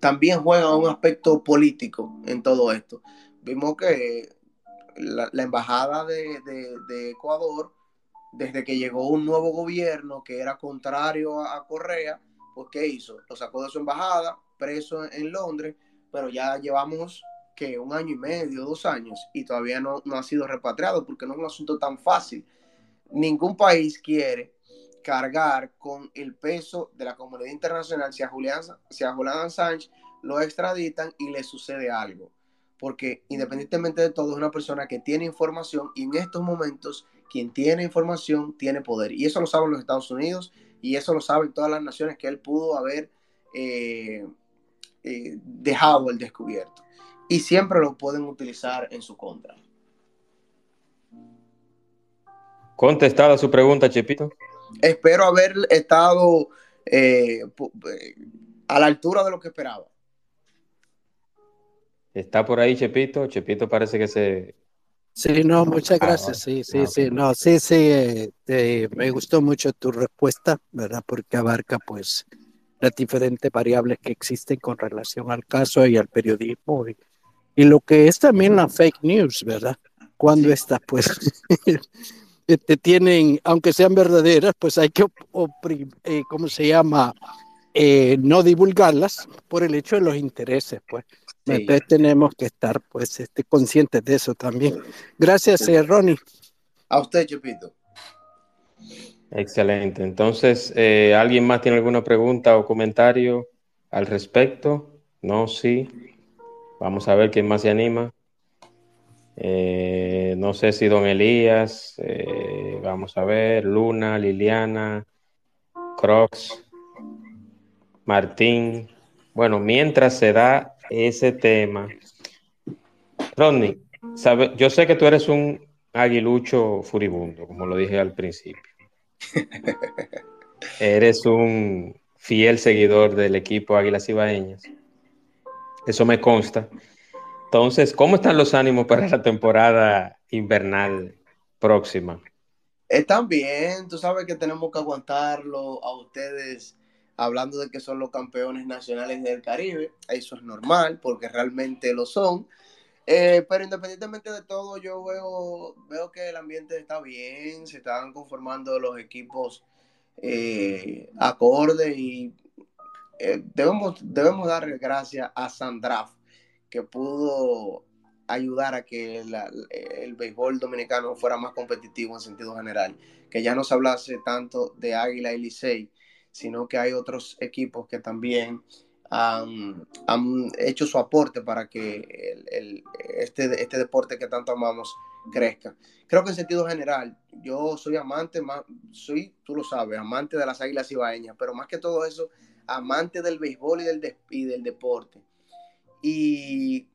también juegan un aspecto político en todo esto. Vimos que la, embajada de, de, Ecuador, desde que llegó un nuevo gobierno que era contrario a, Correa, pues ¿qué hizo? Lo sacó de su embajada, preso en Londres, pero ya llevamos que un año y medio, dos años, y todavía no, no ha sido repatriado porque no es un asunto tan fácil. Ningún país quiere cargar con el peso de la comunidad internacional si a Julián, si Assange lo extraditan y le sucede algo. Porque independientemente de todo, es una persona que tiene información y en estos momentos quien tiene información tiene poder. Y eso lo saben los Estados Unidos y eso lo saben todas las naciones que él pudo haber eh, eh, dejado el descubierto. Y siempre lo pueden utilizar en su contra. Contestada su pregunta, Chepito. Espero haber estado eh, a la altura de lo que esperaba. Está por ahí, Chepito. Chepito parece que se Sí, no, muchas gracias. Sí, sí, ah, sí, no, sí, sí, eh, te, me gustó mucho tu respuesta, ¿verdad? Porque abarca, pues, las diferentes variables que existen con relación al caso y al periodismo y, y lo que es también la fake news, ¿verdad? Cuando estas, pues, te tienen, aunque sean verdaderas, pues hay que, eh, ¿cómo se llama? Eh, no divulgarlas por el hecho de los intereses, pues. Sí. Entonces tenemos que estar pues este, conscientes de eso también. Gracias, eh, Ronnie. A usted, Chupito. Excelente. Entonces, eh, ¿alguien más tiene alguna pregunta o comentario? al respecto? No, sí. Vamos a ver quién más se anima. Eh, no sé si don Elías, eh, vamos a ver, Luna, Liliana, Crocs, Martín. Bueno, mientras se da ese tema, Rodney, sabe, yo sé que tú eres un aguilucho furibundo, como lo dije al principio. eres un fiel seguidor del equipo Águilas Ibaeñas. Eso me consta. Entonces, ¿cómo están los ánimos para la temporada invernal próxima? Están bien, tú sabes que tenemos que aguantarlo a ustedes hablando de que son los campeones nacionales del Caribe. Eso es normal porque realmente lo son. Eh, pero independientemente de todo, yo veo, veo que el ambiente está bien, se están conformando los equipos eh, acorde y eh, debemos, debemos darle gracias a Sandraf que pudo ayudar a que el béisbol dominicano fuera más competitivo en sentido general, que ya no se hablase tanto de Águila y Licey, sino que hay otros equipos que también han, hecho su aporte para que el, este, este deporte que tanto amamos crezca. Creo que en sentido general, yo soy amante, más, soy, tú lo sabes, amante de las águilas ibaeñas, pero más que todo eso, amante del béisbol y del, y del deporte. Y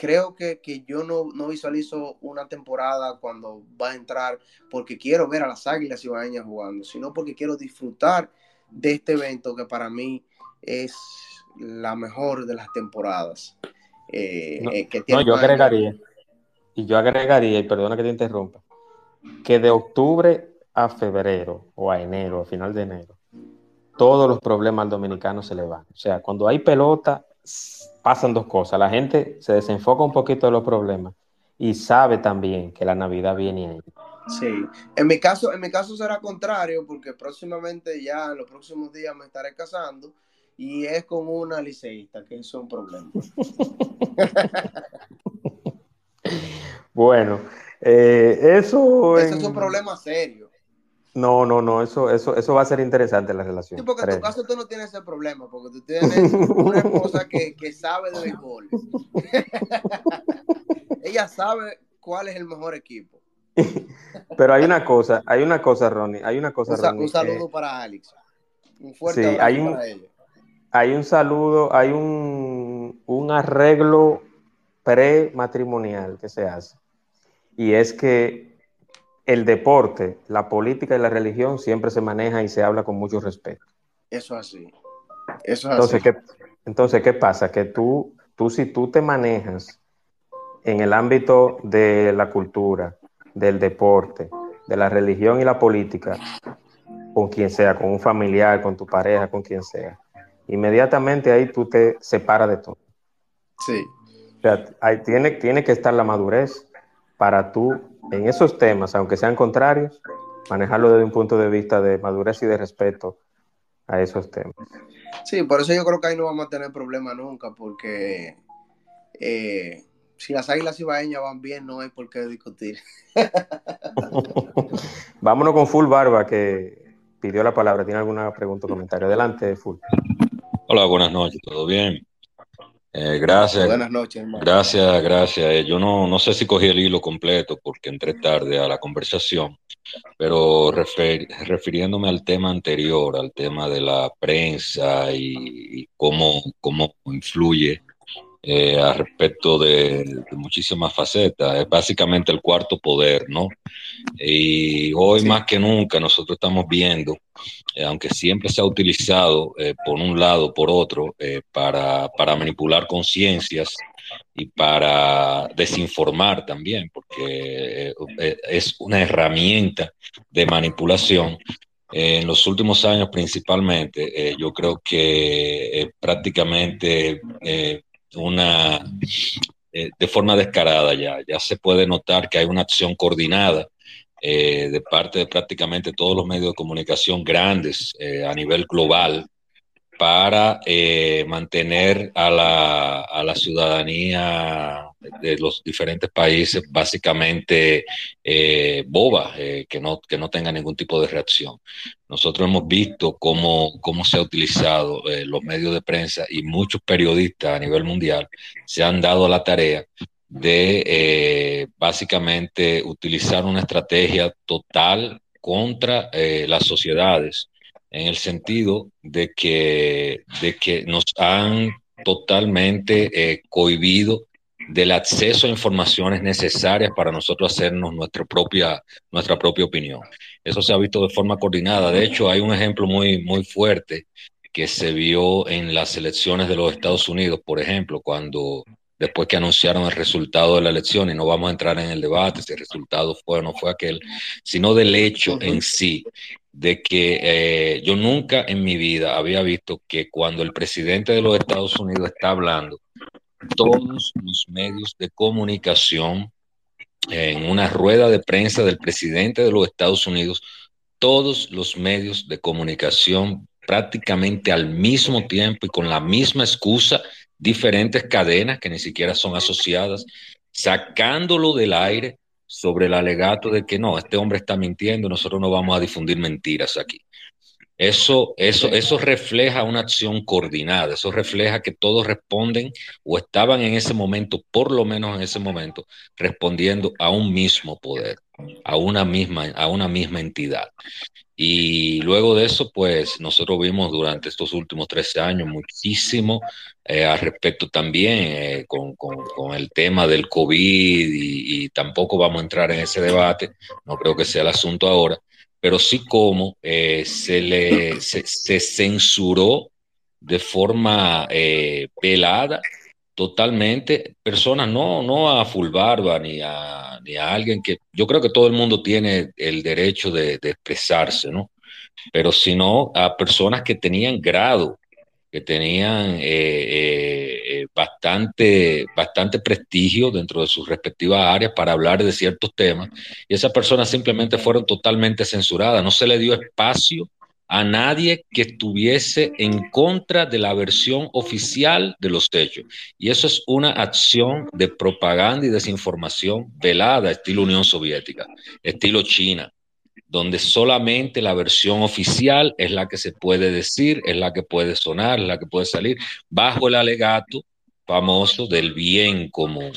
creo que, yo no, visualizo una temporada cuando va a entrar porque quiero ver a las Águilas Ibaeñas jugando, sino porque quiero disfrutar de este evento que para mí es la mejor de las temporadas. Eh, no, eh, yo agregaría, y yo agregaría, y perdona que te interrumpa, que de octubre a febrero o a enero, a final de enero, todos los problemas al dominicano se le van. O sea, cuando hay pelota, pasan dos cosas. La gente se desenfoca un poquito de los problemas y sabe también que la Navidad viene ahí. Sí, en mi caso, en mi caso será contrario, porque próximamente ya en los próximos días me estaré casando y es con una liceísta, que es un problema. bueno, eh, eso. Eso es un problema serio. No, no, no, eso, eso, eso va a ser interesante la relación. Sí, porque en tu caso tú no tienes ese problema, porque tú tienes una esposa que, que sabe de béisbol. Ella sabe cuál es el mejor equipo. Pero hay una cosa, hay una cosa, Ronnie, hay una cosa, un, Ronnie, un saludo para Alex. Un fuerte sí, abrazo hay un, para ella. Hay un saludo, hay un, un arreglo prematrimonial que se hace. Y es que el deporte, la política y la religión siempre se maneja y se habla con mucho respeto. Eso así. Eso es entonces, así. ¿qué, entonces, ¿qué pasa? Que tú, tú, si tú te manejas en el ámbito de la cultura, del deporte, de la religión y la política, con quien sea, con un familiar, con tu pareja, con quien sea, inmediatamente ahí tú te separas de todo. Sí. O sea, ahí tiene, tiene que estar la madurez para tú en esos temas, aunque sean contrarios, manejarlo desde un punto de vista de madurez y de respeto a esos temas. Sí, por eso yo creo que ahí no vamos a tener problema nunca, porque eh, si las águilas ibaeñas van bien, no hay por qué discutir. Vámonos con Full Barba, que pidió la palabra. ¿Tiene alguna pregunta o comentario? Adelante, Full. Hola, buenas noches, ¿todo bien? Eh, gracias. Buenas noches, hermano. Gracias, gracias. Eh, yo no, no sé si cogí el hilo completo porque entré tarde a la conversación, pero refer, refiriéndome al tema anterior, al tema de la prensa y, y cómo, cómo influye eh, a respecto de, de, muchísimas facetas. Es básicamente el cuarto poder, ¿no? Y hoy sí. más que nunca nosotros estamos viendo, eh, aunque siempre se ha utilizado eh, por un lado, por otro, eh, para, para manipular conciencias y para desinformar también, porque es una herramienta de manipulación. En los últimos años principalmente, yo creo que prácticamente una eh, de forma descarada ya. Ya se puede notar que hay una acción coordinada eh, de parte de prácticamente todos los medios de comunicación grandes eh, a nivel global para eh, mantener a la, a la, ciudadanía de los diferentes países básicamente eh, boba, eh, que, no, que no tenga ningún tipo de reacción. Nosotros hemos visto cómo, cómo se ha utilizado los medios de prensa y muchos periodistas a nivel mundial se han dado la tarea de básicamente utilizar una estrategia total contra las sociedades en el sentido de que, de que nos han totalmente eh, cohibido del acceso a informaciones necesarias para nosotros hacernos nuestra propia, nuestra propia opinión. Eso se ha visto de forma coordinada. De hecho, hay un ejemplo muy, muy fuerte que se vio en las elecciones de los Estados Unidos, por ejemplo, cuando después que anunciaron el resultado de la elección, y no vamos a entrar en el debate si el resultado fue o no fue aquel, sino del hecho en sí de que eh, yo nunca en mi vida había visto que cuando el presidente de los Estados Unidos está hablando, todos los medios de comunicación, en una rueda de prensa del presidente de los Estados Unidos, todos los medios de comunicación prácticamente al mismo tiempo y con la misma excusa, diferentes cadenas que ni siquiera son asociadas, sacándolo del aire sobre el alegato de que no, este hombre está mintiendo, nosotros no vamos a difundir mentiras aquí. Eso, eso, eso refleja una acción coordinada, eso refleja que todos responden o estaban en ese momento, por lo menos en ese momento, respondiendo a un mismo poder, a una misma, a una misma entidad. Y luego de eso, pues nosotros vimos durante estos últimos 13 años muchísimo eh, al respecto también eh, con, con, el tema del COVID y, tampoco vamos a entrar en ese debate, no creo que sea el asunto ahora, pero sí como eh, se, le, se, se, censuró de forma pelada totalmente personas, no, no a Fulbarba ni a, ni a alguien que yo creo que todo el mundo tiene el derecho de, expresarse, ¿no? Pero sino a personas que tenían grado, que tenían eh, eh, eh, bastante, bastante prestigio dentro de sus respectivas áreas para hablar de ciertos temas, y esas personas simplemente fueron totalmente censuradas, no se le dio espacio a nadie que estuviese en contra de la versión oficial de los hechos. Y eso es una acción de propaganda y desinformación velada, estilo Unión Soviética, estilo China, donde solamente la versión oficial es la que se puede decir, es la que puede sonar, es la que puede salir, bajo el alegato famoso del bien común.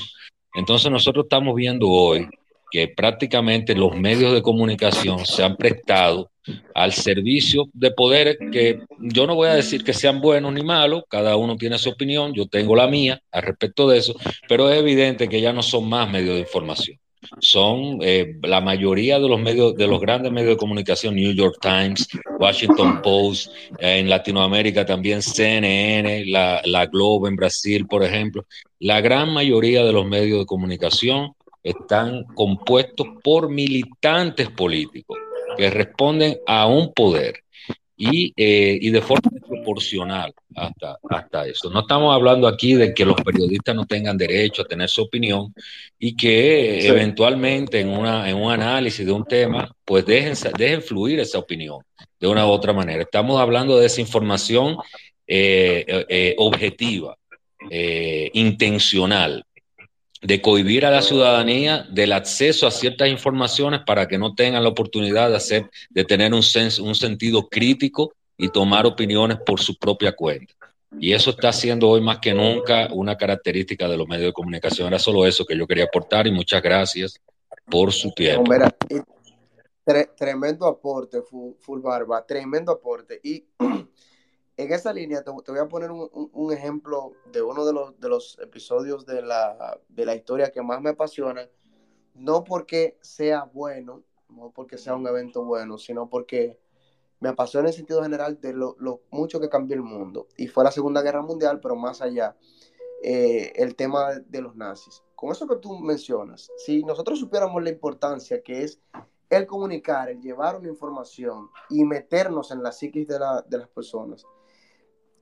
Entonces nosotros estamos viendo hoy que prácticamente los medios de comunicación se han prestado al servicio de poderes que yo no voy a decir que sean buenos ni malos, cada uno tiene su opinión, yo tengo la mía al respecto de eso, pero es evidente que ya no son más medios de información. Son eh, la mayoría de los medios, de los grandes medios de comunicación, New York Times, Washington Post, eh, en Latinoamérica también CNN, la, la Globo en Brasil, por ejemplo. La gran mayoría de los medios de comunicación están compuestos por militantes políticos que responden a un poder y, eh, y de forma proporcional hasta, hasta eso. No estamos hablando aquí de que los periodistas no tengan derecho a tener su opinión y que eventualmente en, una, en un análisis de un tema, pues dejen, dejen fluir esa opinión de una u otra manera. Estamos hablando de desinformación eh, eh, objetiva, intencional, de cohibir a la ciudadanía del acceso a ciertas informaciones para que no tengan la oportunidad de, hacer, de tener un, un sentido crítico y tomar opiniones por su propia cuenta. Y eso está siendo hoy más que nunca una característica de los medios de comunicación. Era solo eso que yo quería aportar y muchas gracias por su tiempo. tremendo aporte, Full Barba, tremendo aporte. Y en esa línea te, voy a poner un, ejemplo de uno de los, de los episodios de la, de la, historia que más me apasiona, no porque sea bueno, no porque sea un evento bueno, sino porque me apasiona en el sentido general de lo, mucho que cambió el mundo. Y fue la Segunda Guerra Mundial, pero más allá, eh, el tema de los nazis. Con eso que tú mencionas, si nosotros supiéramos la importancia que es el comunicar, el llevar una información y meternos en la psiquis de, de las personas,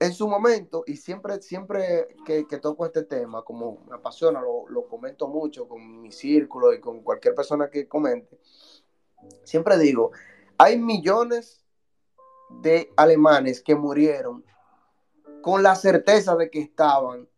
en su momento, y siempre, siempre que, toco este tema, como me apasiona, lo, comento mucho con mi círculo y con cualquier persona que comente, siempre digo, hay millones de alemanes que murieron con la certeza de que estaban,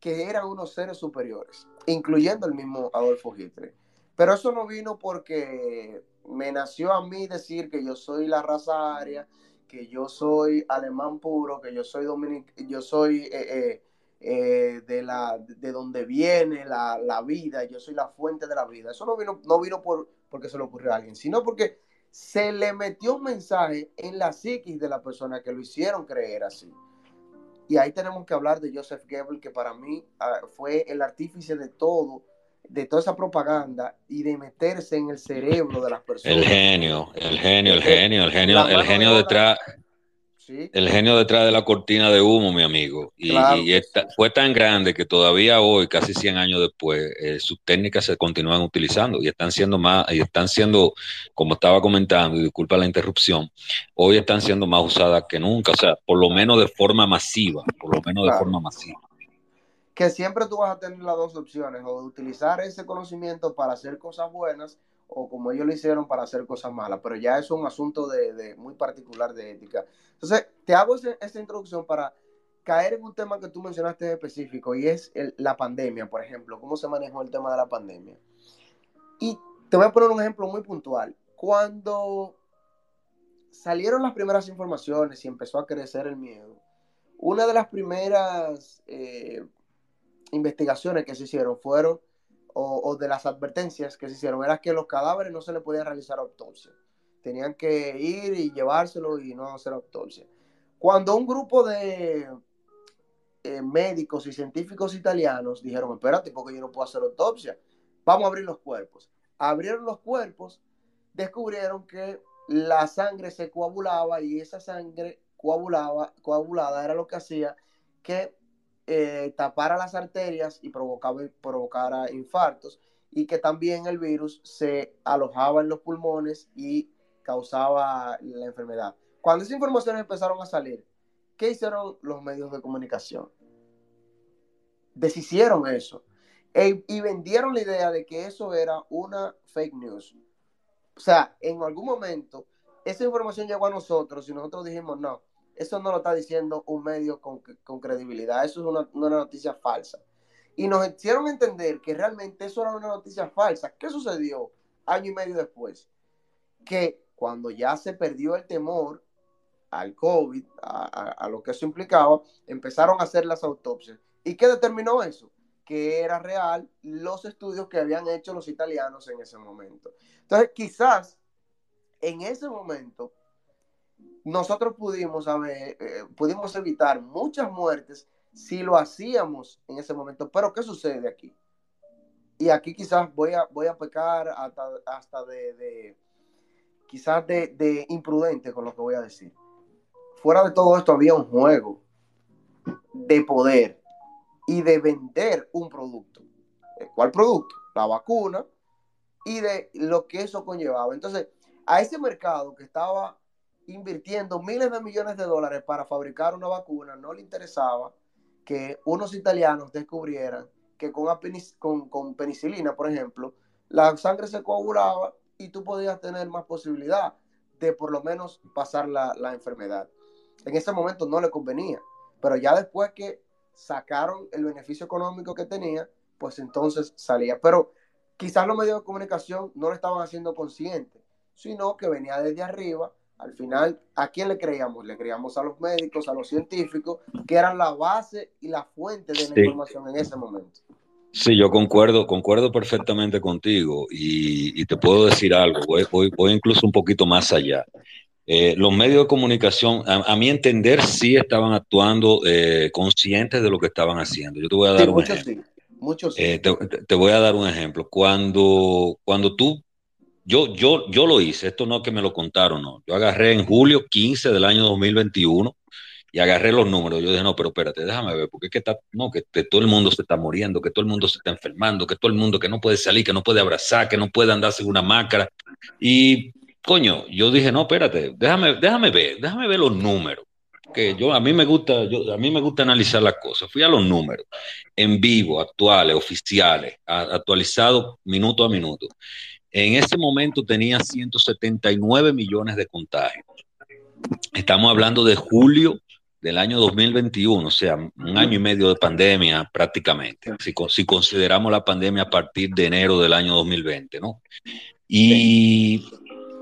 que eran unos seres superiores, incluyendo el mismo Adolfo Hitler. Pero eso no vino porque me nació a mí decir que yo soy la raza aria, que yo soy alemán puro, que yo soy dominic yo soy eh, eh, eh, de la de donde viene la, la, vida, yo soy la fuente de la vida. Eso no vino, no vino por porque se le ocurrió a alguien, sino porque se le metió un mensaje en la psiquis de la persona que lo hicieron creer así. Y ahí tenemos que hablar de Joseph Goebbels, que para mí uh, fue el artífice de todo de toda esa propaganda y de meterse en el cerebro de las personas. El genio, el genio, el genio, el genio, el genio detrás. ¿Sí? El genio detrás de la cortina de humo, mi amigo. Y, claro. y esta, fue tan grande que todavía hoy, casi 100 años después, eh, sus técnicas se continúan utilizando y están siendo más, y están siendo, como estaba comentando, y disculpa la interrupción, hoy están siendo más usadas que nunca, o sea, por lo menos de forma masiva, por lo menos claro. de forma masiva que siempre tú vas a tener las dos opciones, o de utilizar ese conocimiento para hacer cosas buenas, o como ellos lo hicieron para hacer cosas malas, pero ya es un asunto de, muy particular de ética. Entonces, te hago ese, esta introducción para caer en un tema que tú mencionaste específico, y es la pandemia, por ejemplo, cómo se manejó el tema de la pandemia. Y te voy a poner un ejemplo muy puntual. Cuando salieron las primeras informaciones y empezó a crecer el miedo, una de las primeras... Eh, investigaciones que se hicieron fueron, o, de las advertencias que se hicieron, era que los cadáveres no se le podía realizar autopsia. Tenían que ir y llevárselo y no hacer autopsia. Cuando un grupo de eh, médicos y científicos italianos dijeron, espérate, porque yo no puedo hacer autopsia, vamos a abrir los cuerpos. Abrieron los cuerpos, descubrieron que la sangre se coagulaba y esa sangre coagulaba, coagulada era lo que hacía que eh, tapara las arterias y provocaba, provocara infartos y que también el virus se alojaba en los pulmones y causaba la enfermedad. Cuando esas informaciones empezaron a salir, ¿qué hicieron los medios de comunicación? Deshicieron eso e, y vendieron la idea de que eso era una fake news. O sea, en algún momento esa información llegó a nosotros y nosotros dijimos, no, eso no lo está diciendo un medio con, credibilidad, eso es una, noticia falsa. Y nos hicieron entender que realmente eso era una noticia falsa. ¿Qué sucedió año y medio después? Que cuando ya se perdió el temor al COVID, a, a, a lo que eso implicaba, empezaron a hacer las autopsias. ¿Y qué determinó eso? Que era real los estudios que habían hecho los italianos en ese momento. Entonces, quizás en ese momento nosotros pudimos, haber, eh, pudimos evitar muchas muertes si lo hacíamos en ese momento. Pero ¿qué sucede aquí? Y aquí quizás voy a, voy a pecar hasta, hasta de, de, quizás de, de imprudente con lo que voy a decir. Fuera de todo esto había un juego de poder y de vender un producto. ¿Cuál producto? La vacuna y de lo que eso conllevaba. Entonces, a ese mercado que estaba invirtiendo miles de millones de dólares para fabricar una vacuna, no le interesaba que unos italianos descubrieran que con, con, con penicilina, por ejemplo, la sangre se coagulaba y tú podías tener más posibilidad de por lo menos pasar la, la, enfermedad. En ese momento no le convenía, pero ya después que sacaron el beneficio económico que tenía, pues entonces salía. Pero quizás los medios de comunicación no lo estaban haciendo consciente, sino que venía desde arriba al final, ¿a quién le creíamos? Le creíamos a los médicos, a los científicos, que eran la base y la fuente de la sí. información en ese momento. Sí, yo concuerdo, concuerdo perfectamente contigo y, y te puedo decir algo, voy, voy, voy, incluso un poquito más allá. Eh, los medios de comunicación, a, a, mi entender, sí estaban actuando eh, conscientes de lo que estaban haciendo. Yo te voy a dar sí, un muchos ejemplo. Sí, muchos sí. Eh, te, te, voy a dar un ejemplo. Cuando, cuando tú yo, yo, yo lo hice, esto no es que me lo contaron, no. Yo agarré en julio 15 del año 2021 y agarré los números. Yo dije, no, pero espérate, déjame ver, porque es que, no, que, todo el mundo se está muriendo, que todo el mundo se está enfermando, que todo el mundo que no puede salir, que no puede abrazar, que no puede andarse en una máscara. Y, coño, yo dije, no, espérate, déjame, déjame ver, déjame ver los números. Que yo, a mí me gusta, yo, a mí me gusta analizar las cosas. Fui a los números en vivo, actuales, oficiales, actualizados minuto a minuto. En ese momento tenía 179 millones de contagios. Estamos hablando de julio del año 2021, o sea, un año y medio de pandemia prácticamente, si, si consideramos la pandemia a partir de enero del año 2020, ¿no? Y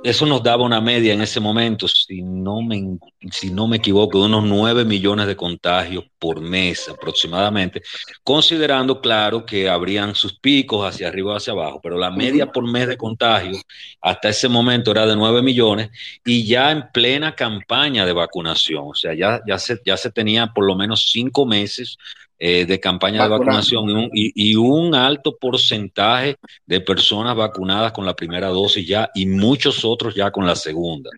eso nos daba una media en ese momento, si no me, si no me equivoco, de unos 9 millones de contagios por mes aproximadamente, considerando, claro, que habrían sus picos hacia arriba o hacia abajo, pero la media por mes de contagios hasta ese momento era de 9 millones y ya en plena campaña de vacunación, o sea, ya, ya, se, ya se tenía por lo menos cinco meses eh, de campaña de vacunación y un, alto porcentaje de personas vacunadas con la primera dosis ya y muchos otros ya con la segunda.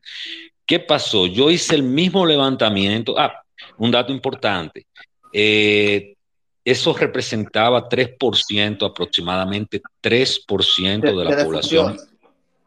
¿Qué pasó? Yo hice el mismo levantamiento. Ah, un dato importante. Eh, eso representaba 3%, aproximadamente 3% de, de, la población,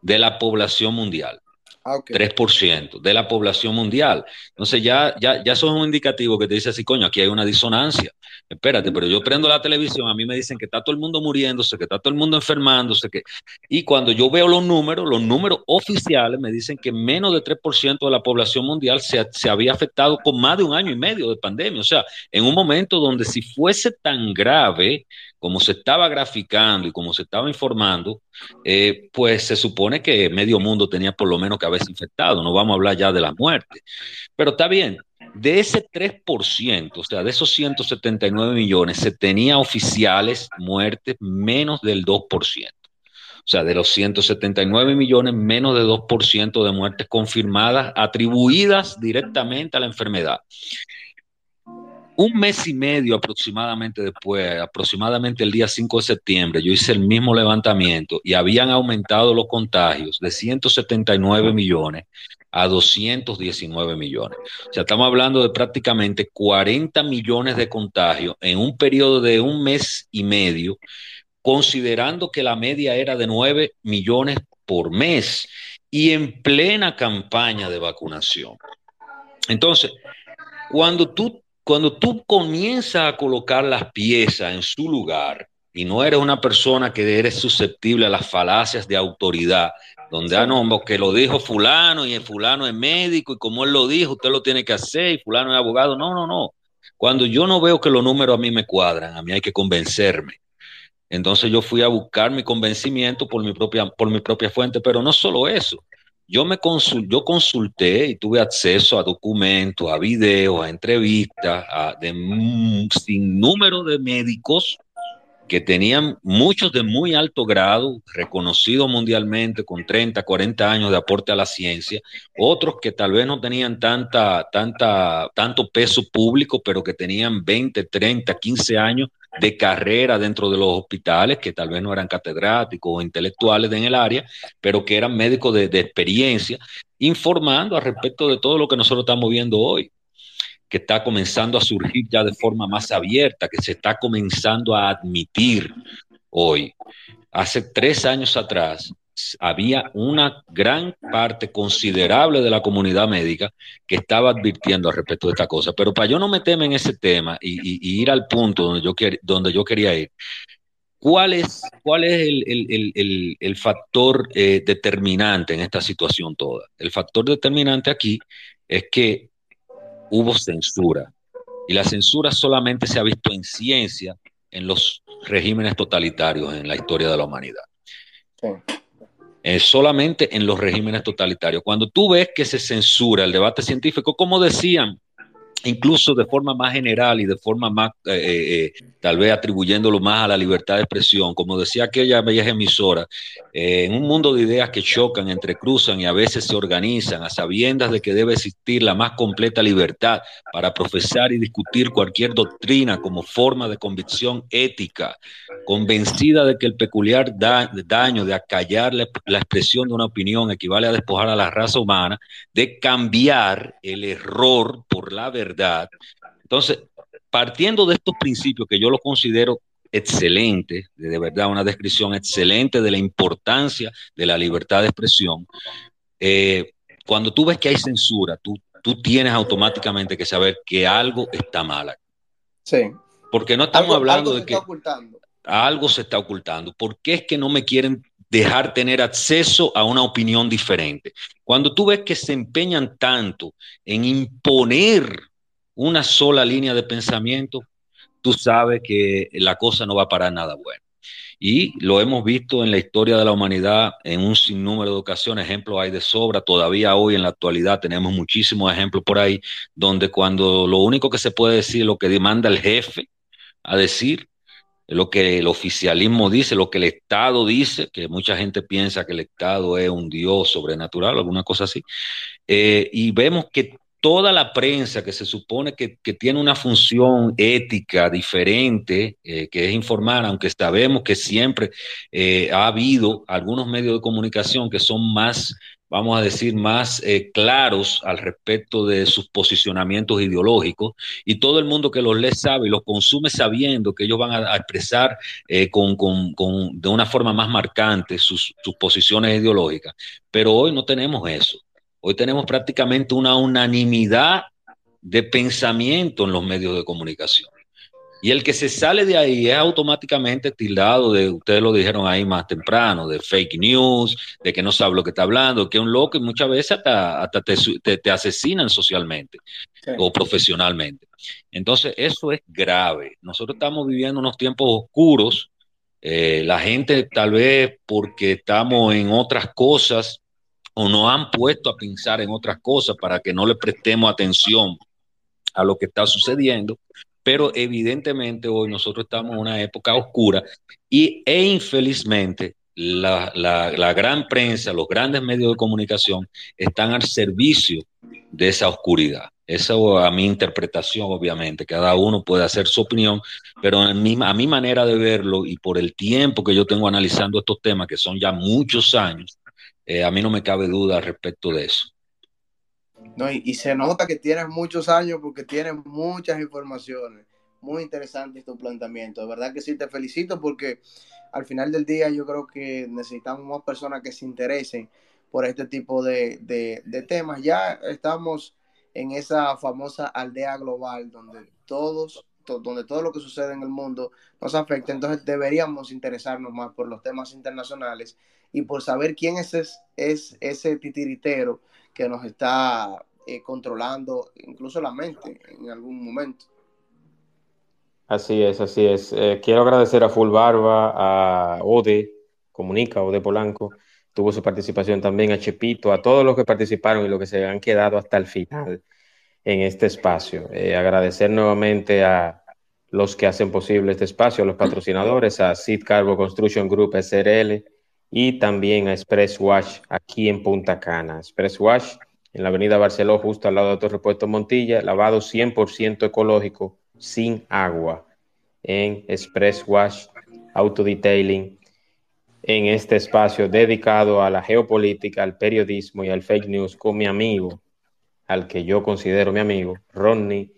de la población mundial. 3% ah, de la población mundial. Entonces ya, ya, ya eso es un indicativo que te dice así, coño, aquí hay una disonancia. Espérate, pero yo prendo la televisión, a mí me dicen que está todo el mundo muriéndose, que está todo el mundo enfermándose, que... y cuando yo veo los números, los números oficiales me dicen que menos de 3% de la población mundial se, se había afectado con más de un año y medio de pandemia. O sea, en un momento donde si fuese tan grave, como se estaba graficando y como se estaba informando, eh, pues se supone que medio mundo tenía por lo menos que haberse infectado. No vamos a hablar ya de la muerte. Pero está bien, de ese 3%, o sea, de esos 179 millones, se tenía oficiales muertes menos del 2%. O sea, de los 179 millones, menos de 2% de muertes confirmadas atribuidas directamente a la enfermedad un mes y medio aproximadamente después, aproximadamente el día 5 de septiembre, yo hice el mismo levantamiento y habían aumentado los contagios de 179 millones a 219 millones. O sea, estamos hablando de prácticamente 40 millones de contagios en un periodo de un mes y medio, considerando que la media era de 9 millones por mes y en plena campaña de vacunación. Entonces, cuando tú cuando tú comienzas a colocar las piezas en su lugar y no eres una persona que eres susceptible a las falacias de autoridad, donde, ah, no, que lo dijo fulano y el fulano es médico y como él lo dijo, usted lo tiene que hacer y fulano es abogado. No, no, no. Cuando yo no veo que los números a mí me cuadran, a mí hay que convencerme. Entonces yo fui a buscar mi convencimiento por mi propia, por mi propia fuente, pero no solo eso. Yo me yo consulté y tuve acceso a documentos, a videos, a entrevistas, a, de sin número de médicos que tenían muchos de muy alto grado, reconocidos mundialmente, con 30, 40 años de aporte a la ciencia, otros que tal vez no tenían tanta, tanta, tanto peso público, pero que tenían 20, 30, 15 años de carrera dentro de los hospitales, que tal vez no eran catedráticos o intelectuales en el área, pero que eran médicos de, experiencia, informando al respecto de todo lo que nosotros estamos viendo hoy que está comenzando a surgir ya de forma más abierta, que se está comenzando a admitir hoy. Hace tres años atrás, había una gran parte considerable de la comunidad médica que estaba advirtiendo al respecto de esta cosa. Pero para yo no meterme en ese tema y, ir al punto donde yo, donde yo quería ir, ¿cuál es, cuál es el, factor eh, determinante en esta situación toda? El factor determinante aquí es que hubo censura. Y la censura solamente se ha visto en ciencia en los regímenes totalitarios en la historia de la humanidad. Sí. Eh, solamente en los regímenes totalitarios. Cuando tú ves que se censura el debate científico, como decían incluso de forma más general y de forma más, eh, eh, eh, tal vez atribuyéndolo más a la libertad de expresión, como decía aquella bella emisora, en un mundo de ideas que chocan, entrecruzan y a veces se organizan a sabiendas de que debe existir la más completa libertad para profesar y discutir cualquier doctrina como forma de convicción ética, convencida de que el peculiar daño de acallar la, la expresión de una opinión equivale a despojar a la raza humana, de cambiar el error por la verdad entonces, partiendo de estos principios que yo los considero excelentes, de verdad una descripción excelente de la importancia de la libertad de expresión, eh, cuando tú ves que hay censura, tú, tú tienes automáticamente que saber que algo está mal. Sí. Porque no estamos hablando de que algo se está ocultando. ¿Por qué es que no me quieren dejar tener acceso a una opinión diferente? Cuando tú ves que se empeñan tanto en imponer una sola línea de pensamiento, tú sabes que la cosa no va a parar nada bueno. Y lo hemos visto en la historia de la humanidad en un sinnúmero de ocasiones, ejemplos hay de sobra, todavía hoy en la actualidad tenemos muchísimos ejemplos por ahí, donde cuando lo único que se puede decir lo que demanda el jefe a decir, lo que el oficialismo dice, lo que el Estado dice, que mucha gente piensa que el Estado es un Dios sobrenatural, alguna cosa así, eh, y vemos que toda la prensa que se supone que, tiene una función ética diferente, eh, que es informar, aunque sabemos que siempre eh, ha habido algunos medios de comunicación que son más vamos a decir, más eh, claros al respecto de sus posicionamientos ideológicos y todo el mundo que los lee sabe y los consume sabiendo que ellos van a, expresar con, de una forma más marcante sus posiciones ideológicas. Pero hoy no tenemos eso. Hoy tenemos prácticamente una unanimidad de pensamiento en los medios de comunicación. Y el que se sale de ahí es automáticamente tildado de, ustedes lo dijeron ahí más temprano, de fake news, de que no sabe lo que está hablando, que es un loco y muchas veces hasta, te, asesinan socialmente o profesionalmente. Entonces, eso es grave. Nosotros estamos viviendo unos tiempos oscuros. Eh, la gente tal vez porque estamos en otras cosas o nos han puesto a pensar en otras cosas para que no le prestemos atención a lo que está sucediendo, pero evidentemente hoy nosotros estamos en una época oscura y e infelizmente la, la, gran prensa, los grandes medios de comunicación están al servicio de esa oscuridad. Esa a mi interpretación, obviamente, cada uno puede hacer su opinión, pero a mi, a mi manera de verlo y por el tiempo que yo tengo analizando estos temas, que son ya muchos años, eh, a mí no me cabe duda respecto de eso. No, y, se nota que tienes muchos años porque tienes muchas informaciones. Muy interesante tu planteamiento. De verdad que sí, te felicito porque al final del día yo creo que necesitamos más personas que se interesen por este tipo de, de temas. Ya estamos en esa famosa aldea global donde todos donde todo lo que sucede en el mundo nos afecta, entonces deberíamos interesarnos más por los temas internacionales y por saber quién es, es, ese titiritero que nos está eh, controlando incluso la mente en algún momento. Así es, así es. Eh, quiero agradecer a Full Barba, a Ode, Comunica, Ode Polanco, tuvo su participación también, a Chepito, a todos los que participaron y los que se han quedado hasta el final en este espacio. Eh, agradecer nuevamente a los que hacen posible este espacio, a los patrocinadores, a Seed Carbo Construction Group SRL, y también a Express Wash aquí en Punta Cana. Express Wash en la avenida Barceló, justo al lado de otro repuesto Montilla, lavado 100% ecológico, sin agua, en Express Wash Auto Detailing, en este espacio dedicado a la geopolítica, al periodismo y al fake news con mi amigo, al que yo considero mi amigo, Ronnie.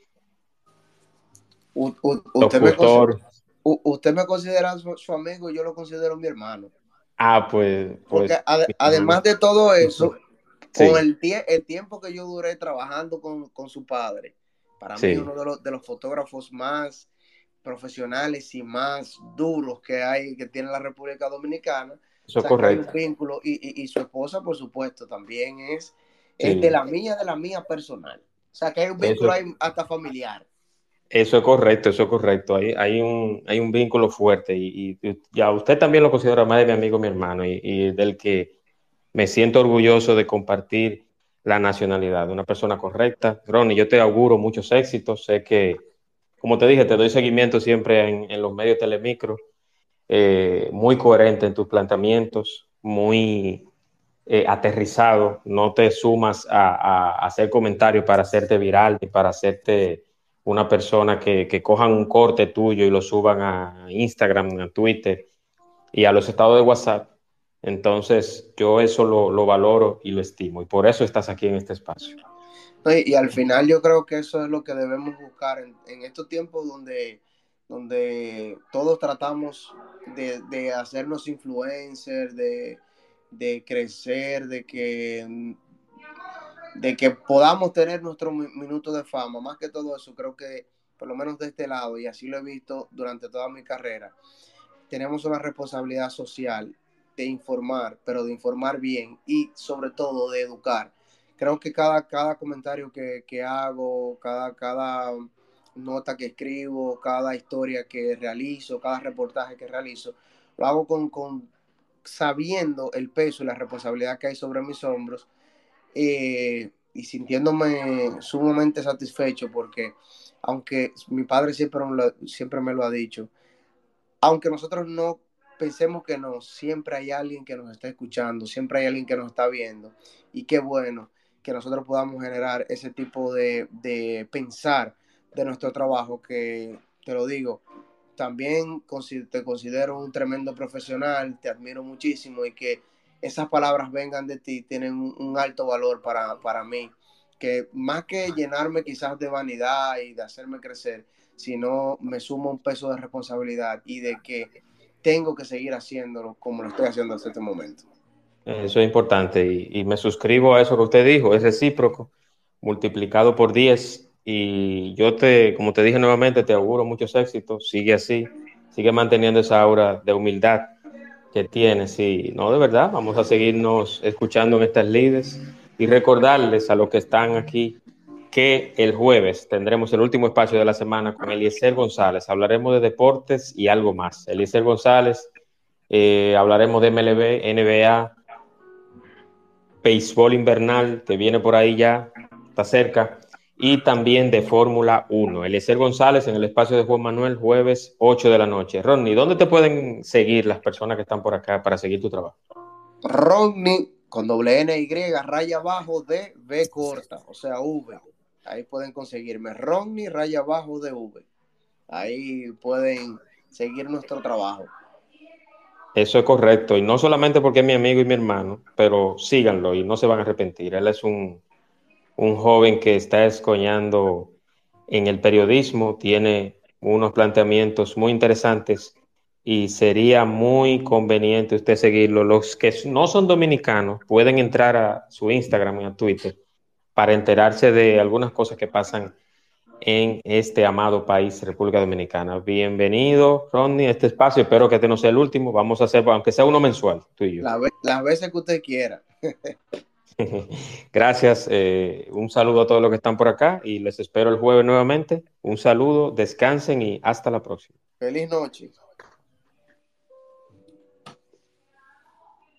usted, me considera, usted, me considera, su amigo, yo lo considero mi hermano. Ah, pues. pues Porque además de todo eso, con el, el, tiempo que yo duré trabajando con, su padre, para mí uno de los, de los fotógrafos más profesionales y más duros que hay, que tiene la República Dominicana. Eso es correcto. vínculo, y, y, su esposa, por supuesto, también es, de la mía, de la mía personal. O sea, que hay un vínculo ahí hasta familiar. Eso es correcto, eso es correcto. Hay, hay, un, hay un vínculo fuerte y, ya usted también lo considera más de mi amigo, mi hermano, y, del que me siento orgulloso de compartir la nacionalidad, una persona correcta. Ronnie, yo te auguro muchos éxitos. Sé que, como te dije, te doy seguimiento siempre en, los medios telemicro, eh, muy coherente en tus planteamientos, muy eh, aterrizado. No te sumas a, a hacer comentarios para hacerte viral ni para hacerte una persona que, que, cojan un corte tuyo y lo suban a Instagram, a Twitter y a los estados de WhatsApp. Entonces, yo eso lo, lo valoro y lo estimo. Y por eso estás aquí en este espacio. Y, al final yo creo que eso es lo que debemos buscar en, en estos tiempos donde, donde todos tratamos de, de hacernos influencers, de, de crecer, de que de que podamos tener nuestro minuto de fama. Más que todo eso, creo que por lo menos de este lado, y así lo he visto durante toda mi carrera, tenemos una responsabilidad social de informar, pero de informar bien y sobre todo de educar, creo que cada, cada comentario que, que hago, cada, cada nota que escribo, cada historia que realizo, cada reportaje que realizo, lo hago con, con sabiendo el peso y la responsabilidad que hay sobre mis hombros eh, y sintiéndome sumamente satisfecho porque aunque mi padre siempre, siempre me lo ha dicho, aunque nosotros no pensemos que no, siempre hay alguien que nos está escuchando, siempre hay alguien que nos está viendo y qué bueno que nosotros podamos generar ese tipo de, de pensar de nuestro trabajo que, te lo digo, también te considero un tremendo profesional, te admiro muchísimo y que esas palabras vengan de ti tienen un, alto valor para, para, mí, que más que llenarme quizás de vanidad y de hacerme crecer, sino me sumo un peso de responsabilidad y de que tengo que seguir haciéndolo como lo estoy haciendo hasta este momento. Eso es importante y, y me suscribo a eso que usted dijo, es recíproco, multiplicado por 10 y yo te, como te dije nuevamente, te auguro muchos éxitos. Sigue así, sigue manteniendo esa aura de humildad que tienes. Y no, de verdad, vamos a seguirnos escuchando en estas líderes y recordarles a los que están aquí que el jueves tendremos el último espacio de la semana con Eliezer González. Hablaremos de deportes y algo más. Eliezer González, eh, hablaremos de MLB, NBA, béisbol invernal, que viene por ahí ya, está cerca y también de Fórmula 1. Eliezer González en el espacio de Juan Manuel, jueves 8 de la noche. Ronnie, ¿dónde te pueden seguir las personas que están por acá para seguir tu trabajo? Ronnie con doble N Y, raya abajo de V corta, o sea, V. Ahí pueden conseguirme. Ronnie, raya abajo de V. Ahí pueden seguir nuestro trabajo. Eso es correcto, y no solamente porque es mi amigo y mi hermano, pero síganlo y no se van a arrepentir. Él es un un joven que está escoñando en el periodismo, tiene unos planteamientos muy interesantes y sería muy conveniente usted seguirlo. Los que no son dominicanos pueden entrar a su Instagram y a Twitter para enterarse de algunas cosas que pasan en este amado país, República Dominicana. Bienvenido, Ronnie, a este espacio. Espero que este no sea el último. Vamos a hacer, aunque sea uno mensual, tú y yo. las veces que usted quiera. Gracias. Eh, un saludo a todos los que están por acá y les espero el jueves nuevamente. Un saludo, descansen y hasta la próxima. Feliz noche.